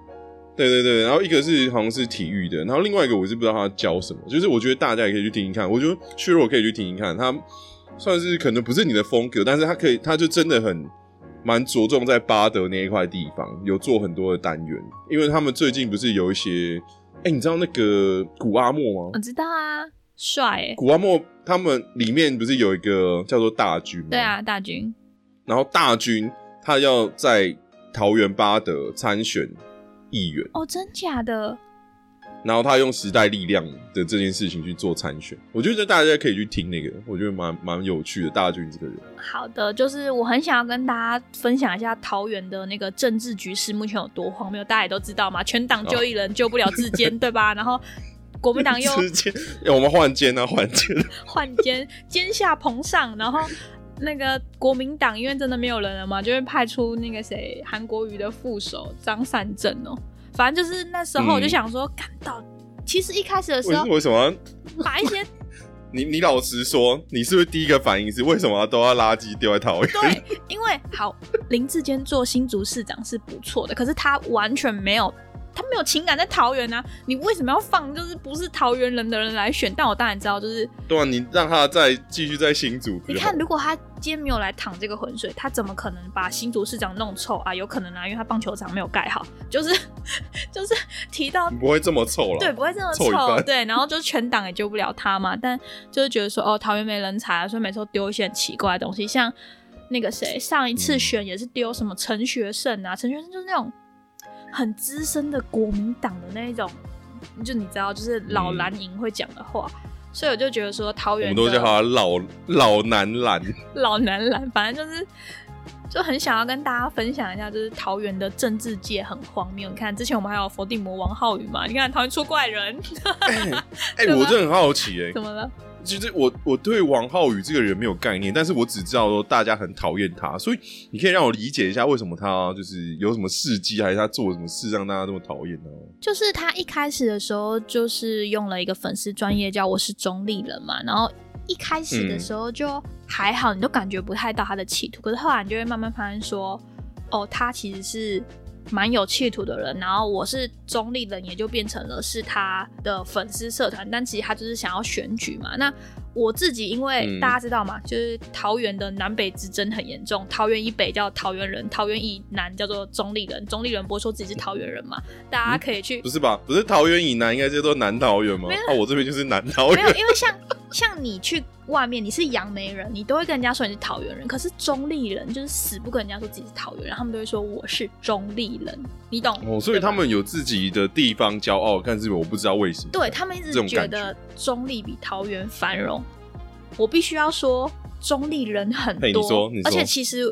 对对对，然后一个是好像是体育的，然后另外一个我是不知道他教什么，就是我觉得大家也可以去听听看，我觉得削弱可以去听听看，他算是可能不是你的风格，但是他可以，他就真的很蛮着重在巴德那一块地方，有做很多的单元，因为他们最近不是有一些，哎，你知道那个古阿莫吗我？知道啊，帅哎。古阿莫他们里面不是有一个叫做大军吗？对啊，大军。然后大军他要在桃园巴德参选议员。哦，真假的？然后他用时代力量的这件事情去做参选，我觉得大家可以去听那个，我觉得蛮蛮有趣的。大军这个人，好的，就是我很想要跟大家分享一下桃园的那个政治局势目前有多荒谬，大家也都知道嘛，全党就一人救不了自坚，对吧？然后国民党又 我们换肩啊，换肩。换肩，肩下捧上，然后那个国民党因为真的没有人了嘛，就会派出那个谁韩国瑜的副手张善政哦，反正就是那时候我就想说，看到、其实一开始的时为候为什么要把一些 你你老实说，你是不是第一个反应是为什么都要垃圾丢在桃园？对，因为好林志坚做新竹市长是不错的，可是他完全没有。他没有情感在桃园啊，你为什么要放就是不是桃园人的人来选？但我当然知道，就是对啊，你让他再继续在新竹，你看，如果他今天没有来淌这个浑水，他怎么可能把新竹市长弄臭啊？有可能啊，因为他棒球场没有盖好，就是 就是提到你不会这么臭了。对，不会这么臭，半对，然后就全党也救不了他嘛。但就是觉得说，哦，桃园没人才啊，所以每次都丢一些很奇怪的东西，像那个谁，上一次嗯选也是丢什么陈学圣啊，陈学圣就是那种很资深的国民党的那一种，就你知道，就是老蓝营会讲的话。所以我就觉得说，桃园我们都叫他老老男篮。老男篮，反正就是就很想要跟大家分享一下，就是桃园的政治界很荒谬。你看，之前我们还有佛地魔王浩宇嘛，你看桃园出怪人，哎、我真的很好奇哎、怎么了？其实我我对王浩宇这个人没有概念，但是我只知道说大家很讨厌他，所以你可以让我理解一下为什么他就是有什么事迹，还是他做什么事让大家这么讨厌呢？就是他一开始的时候就是用了一个粉丝专业叫我是中立人嘛，然后一开始的时候就还好，你都感觉不太到他的企图，可是后来你就会慢慢发现说，哦，他其实是。蛮有企图的人，然后我是中立人，也就变成了是他的粉丝社团，但其实他就是想要选举嘛。那我自己，因为大家知道嘛，就是桃园的南北之争很严重，桃园以北叫桃园人，桃园以南叫做中立人，中立人不会说自己是桃园人嘛。大家可以去，不是吧？不是桃园以南应该叫做南桃园吗？啊，我这边就是南桃园。没有，因为像像你去。外面你是杨梅人，你都会跟人家说你是桃园人。可是中立人就是死不跟人家说自己是桃园人，他们都会说我是中立人，你懂？哦，所以他们有自己的地方骄傲，但是我不知道为什么。对他们一直觉得中立比桃园繁荣。我必须要说，中立人很多，而且其实，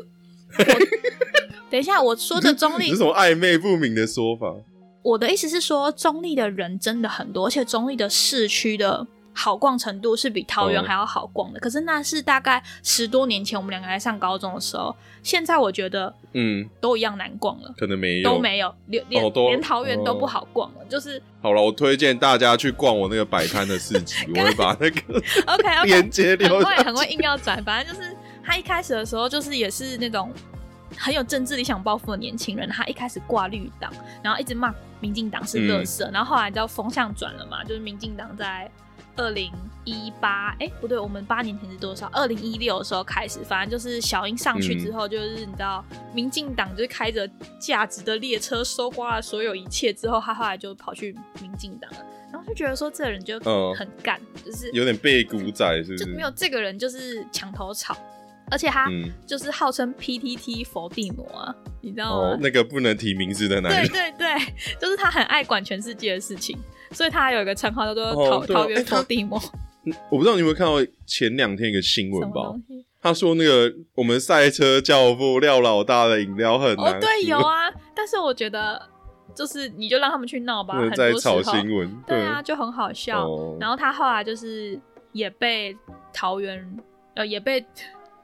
等一下我说的中立 是什么暧昧不明的说法？我的意思是说，中立的人真的很多，而且中立的市区的。好逛程度是比桃园还要好逛的，可是那是大概十多年前我们两个还上高中的时候。现在我觉得，嗯，都一样难逛了，可能没有都没有，连连连桃园都不好逛了。就是好了，我推荐大家去逛我那个摆摊的市集，我会把那个 OK 连接留。很会很会硬要转，反正就是他一开始的时候就是也是那种很有政治理想抱负的年轻人，他一开始挂绿党，然后一直骂民进党是垃圾，然后后来你知道风向转了嘛，就是民进党在。二零一八，哎，不对，我们八年前是多少？二零一六的时候开始，反正就是小英上去之后，就是你知道，民进党就是开着价值的列车，搜刮了所有一切之后，他后来就跑去民进党了，然后就觉得说这个人就很干，就是有点被古仔，是不是？没有这个人就是墙头草，而且他就是号称 PTT 佛地魔啊，你知道吗？那个不能提名字的男人，对对对，就是他很爱管全世界的事情。所以他还有一个称号叫做“桃桃园佛地魔”。我不知道你有没有看到前两天一个新闻吧？他说那个我们赛车教父廖老大的饮料很难。哦，对，有啊。但是我觉得，就是你就让他们去闹吧，很在炒新闻。对啊，就很好笑。然后他后来就是也被桃园呃，也被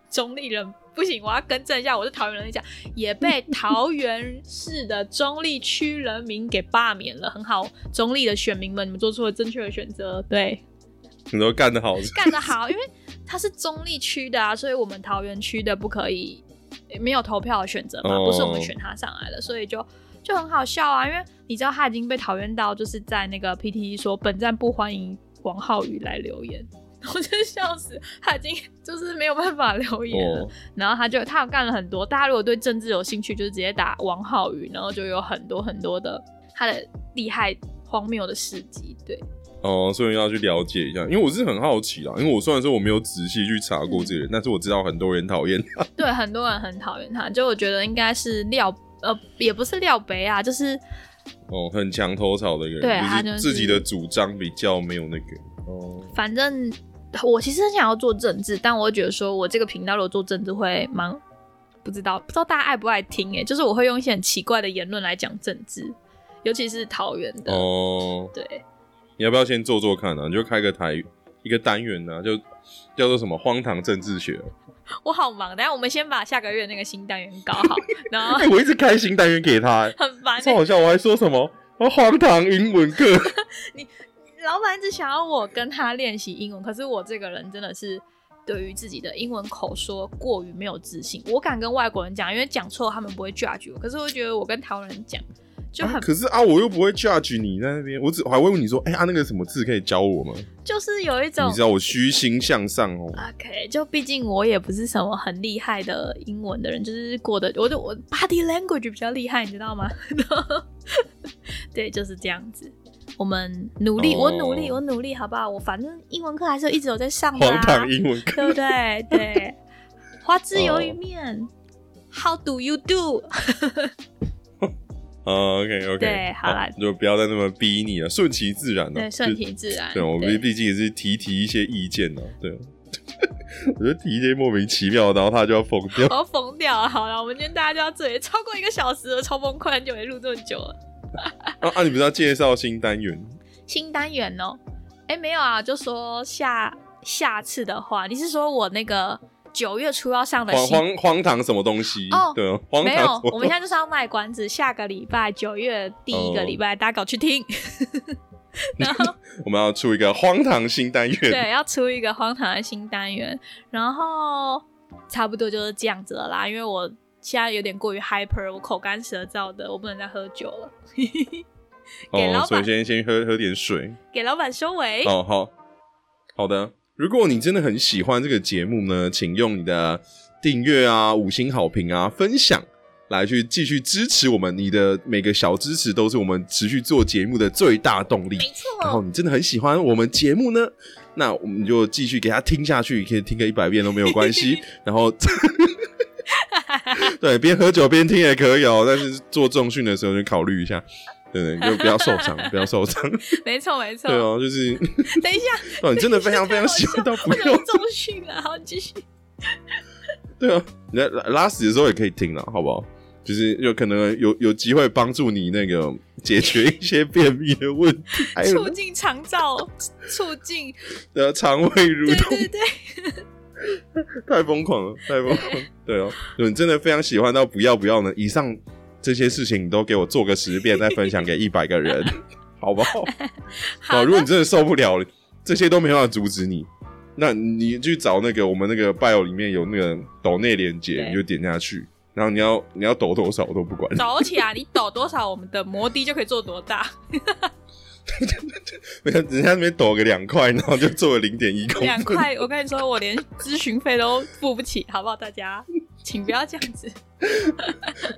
中立人。不行，我要更正一下，我是桃园人讲，也被桃园市的中立区人民给罢免了。很好，中立的选民们，你们做出了正确的选择。对，你都干得好，干得好，因为他是中立区的啊，所以我们桃园区的不可以没有投票的选择嘛，不是我们选他上来的，所以就就很好笑啊。因为你知道他已经被讨厌到，就是在那个 PTT 说本站不欢迎王浩宇来留言。我真笑死，他已经就是没有办法留言了。然后他就他有干了很多，大家如果对政治有兴趣，就是直接打王浩宇，然后就有很多很多的他的厉害荒谬的事迹。对，哦，所以要去了解一下，因为我是很好奇啦。因为我虽然说我没有仔细去查过这个人，但是我知道很多人讨厌他。对，很多人很讨厌他，就我觉得应该是廖呃，也不是廖北啊，就是哦，很墙头草的一个人，就是自己的主张比较没有那个哦，反正。我其实很想要做政治，但我觉得说我这个频道如果做政治会蛮不知道，不知道大家爱不爱听哎，就是我会用一些很奇怪的言论来讲政治，尤其是桃园的哦。对，你要不要先做做看呢？你就开个台一个单元呢，就叫做什么荒唐政治学。我好忙，等下我们先把下个月那个新单元搞好。然后我一直开新单元给他，很烦，超好笑。我还说什么荒唐英文课？你。老板一直想要我跟他练习英文，可是我这个人真的是对于自己的英文口说过于没有自信。我敢跟外国人讲，因为讲错他们不会 judge 我。可是我觉得我跟台湾人讲就很……可是啊，我又不会 judge 你在那边，我只我还会问你说：“哎啊，那个什么字可以教我吗？”就是有一种你知道我虚心向上哦。OK，就毕竟我也不是什么很厉害的英文的人，就是过的我就我 body language 比较厉害，你知道吗？对，就是这样子。我们努力，我努力，我努力，好不好？我反正英文课还是一直有在上的，荒唐英文课，对不对？对，花枝鱿鱼面，How do you do？哦，OK，OK，对，好了，就不要再那么逼你了，顺其自然了，对，顺其自然。对，我们毕竟也是提提一些意见呢，对。我觉得提一些莫名其妙，然后他就要疯掉，我要疯掉啊！好了，我们今天大家就到这里，超过一个小时了，超崩溃，很久没录这么久了。啊啊！你不是要介绍新单元？新单元哦，哎，没有啊，就说下下次的话，你是说我那个九月初要上的荒新？荒荒唐什么东西？哦对啊，荒没有唐什，么我们现在就是要卖关子，下个礼拜九月第一个礼拜，大家搞去听。然后我们要出一个荒唐新单元。对，要出一个荒唐的新单元，然后差不多就是这样子了啦。因为我现在有点过于 hyper，我口干舌燥的，我不能再喝酒了。给老哦，所以先先喝喝点水。给老板收尾。哦，好好的。如果你真的很喜欢这个节目呢，请用你的订阅啊、五星好评啊、分享来去继续支持我们。你的每个小支持都是我们持续做节目的最大动力。没错，然后你真的很喜欢我们节目呢，那我们就继续给他听下去，可以听个一百遍都没有关系。然后，对，边喝酒边听也可以哦，但是做重训的时候就考虑一下，对对，就不要受伤，不要受伤。没错，没错。对哦，就是，等一下，哦，你真的非常非常喜欢到不要我怎么，重训了？好，继续。对啊，你在拉拉屎的时候也可以听了，好不好？就是有可能有有机会帮助你那个解决一些便秘的问题，促进肠燥，促进，的肠胃蠕对动。对对，太疯狂了，太疯狂了！对哦，你真的非常喜欢到不要不要呢，以上这些事情你都给我做个十遍，再分享给一百个人，好不好？好哦，如果你真的受不了了，这些都没办法阻止你，那你去找那个我们那个 bio 里面有那个抖内连接，你就点下去，然后你要你要抖多少我都不管，抖起来，你抖多少，我们的摩的就可以做多大。人 家人家那边抖个两块，然后就做了零点一公分，两块，我跟你说，我连咨询费都付不起，好不好？大家，请不要这样子。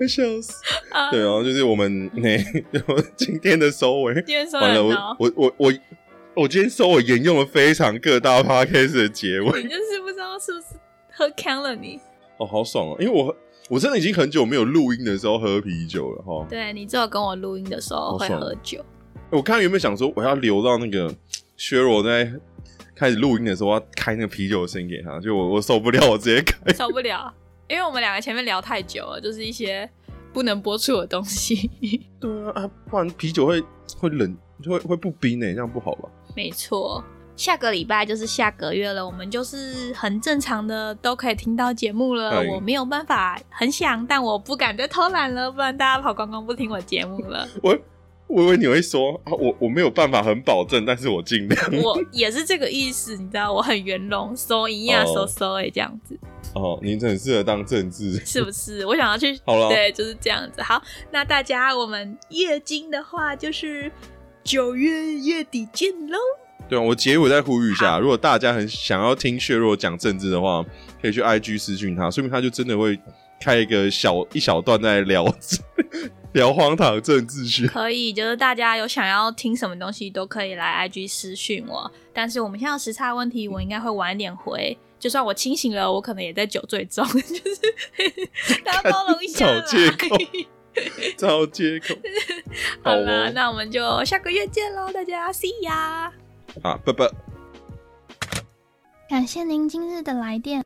笑死！啊，对哦，就是我们那 今天的收尾。今天说完了，我我我我我今天收尾沿用了非常各大 podcast 的结尾，你就是不知道是不是喝康了你。哦，好爽哦！因为我我真的已经很久没有录音的时候喝啤酒了哈。对你只有跟我录音的时候会喝酒，我刚刚原本想说我要留到那个薛若在开始录音的时候要开那个啤酒的声音给他，就我我受不了，我直接开。受不了，因为我们两个前面聊太久了，就是一些不能播出的东西。对啊，啊不然啤酒会会冷，会会不冰呢，这样不好吧？没错，下个礼拜就是下个月了，我们就是很正常的都可以听到节目了。哎我没有办法很想，但我不敢再偷懒了，不然大家跑光光不听我节目了。我我以为你会说啊，我我没有办法很保证，但是我尽量。我也是这个意思，你知道，我很圆融，收一样哦收收哎，这样子哦，你很适合当政治。是不是？我想要去，好了对，就是这样子。好，那大家我们月经的话，就是九月月底见喽。对啊，我结尾再呼吁一下，如果大家很想要听血弱讲政治的话，可以去 IG 私讯他，说明他就真的会开一个小一小段在聊聊荒唐政治学。可以，就是大家有想要听什么东西都可以来 IG 私讯我。但是我们现在有时差问题，我应该会晚一点回。就算我清醒了，我可能也在酒醉中，就是大家包容一下啦。找借口找借口。好好了，哦，那我们就下个月见喽，大家 see ya。啊，拜拜。感谢您今日的来电，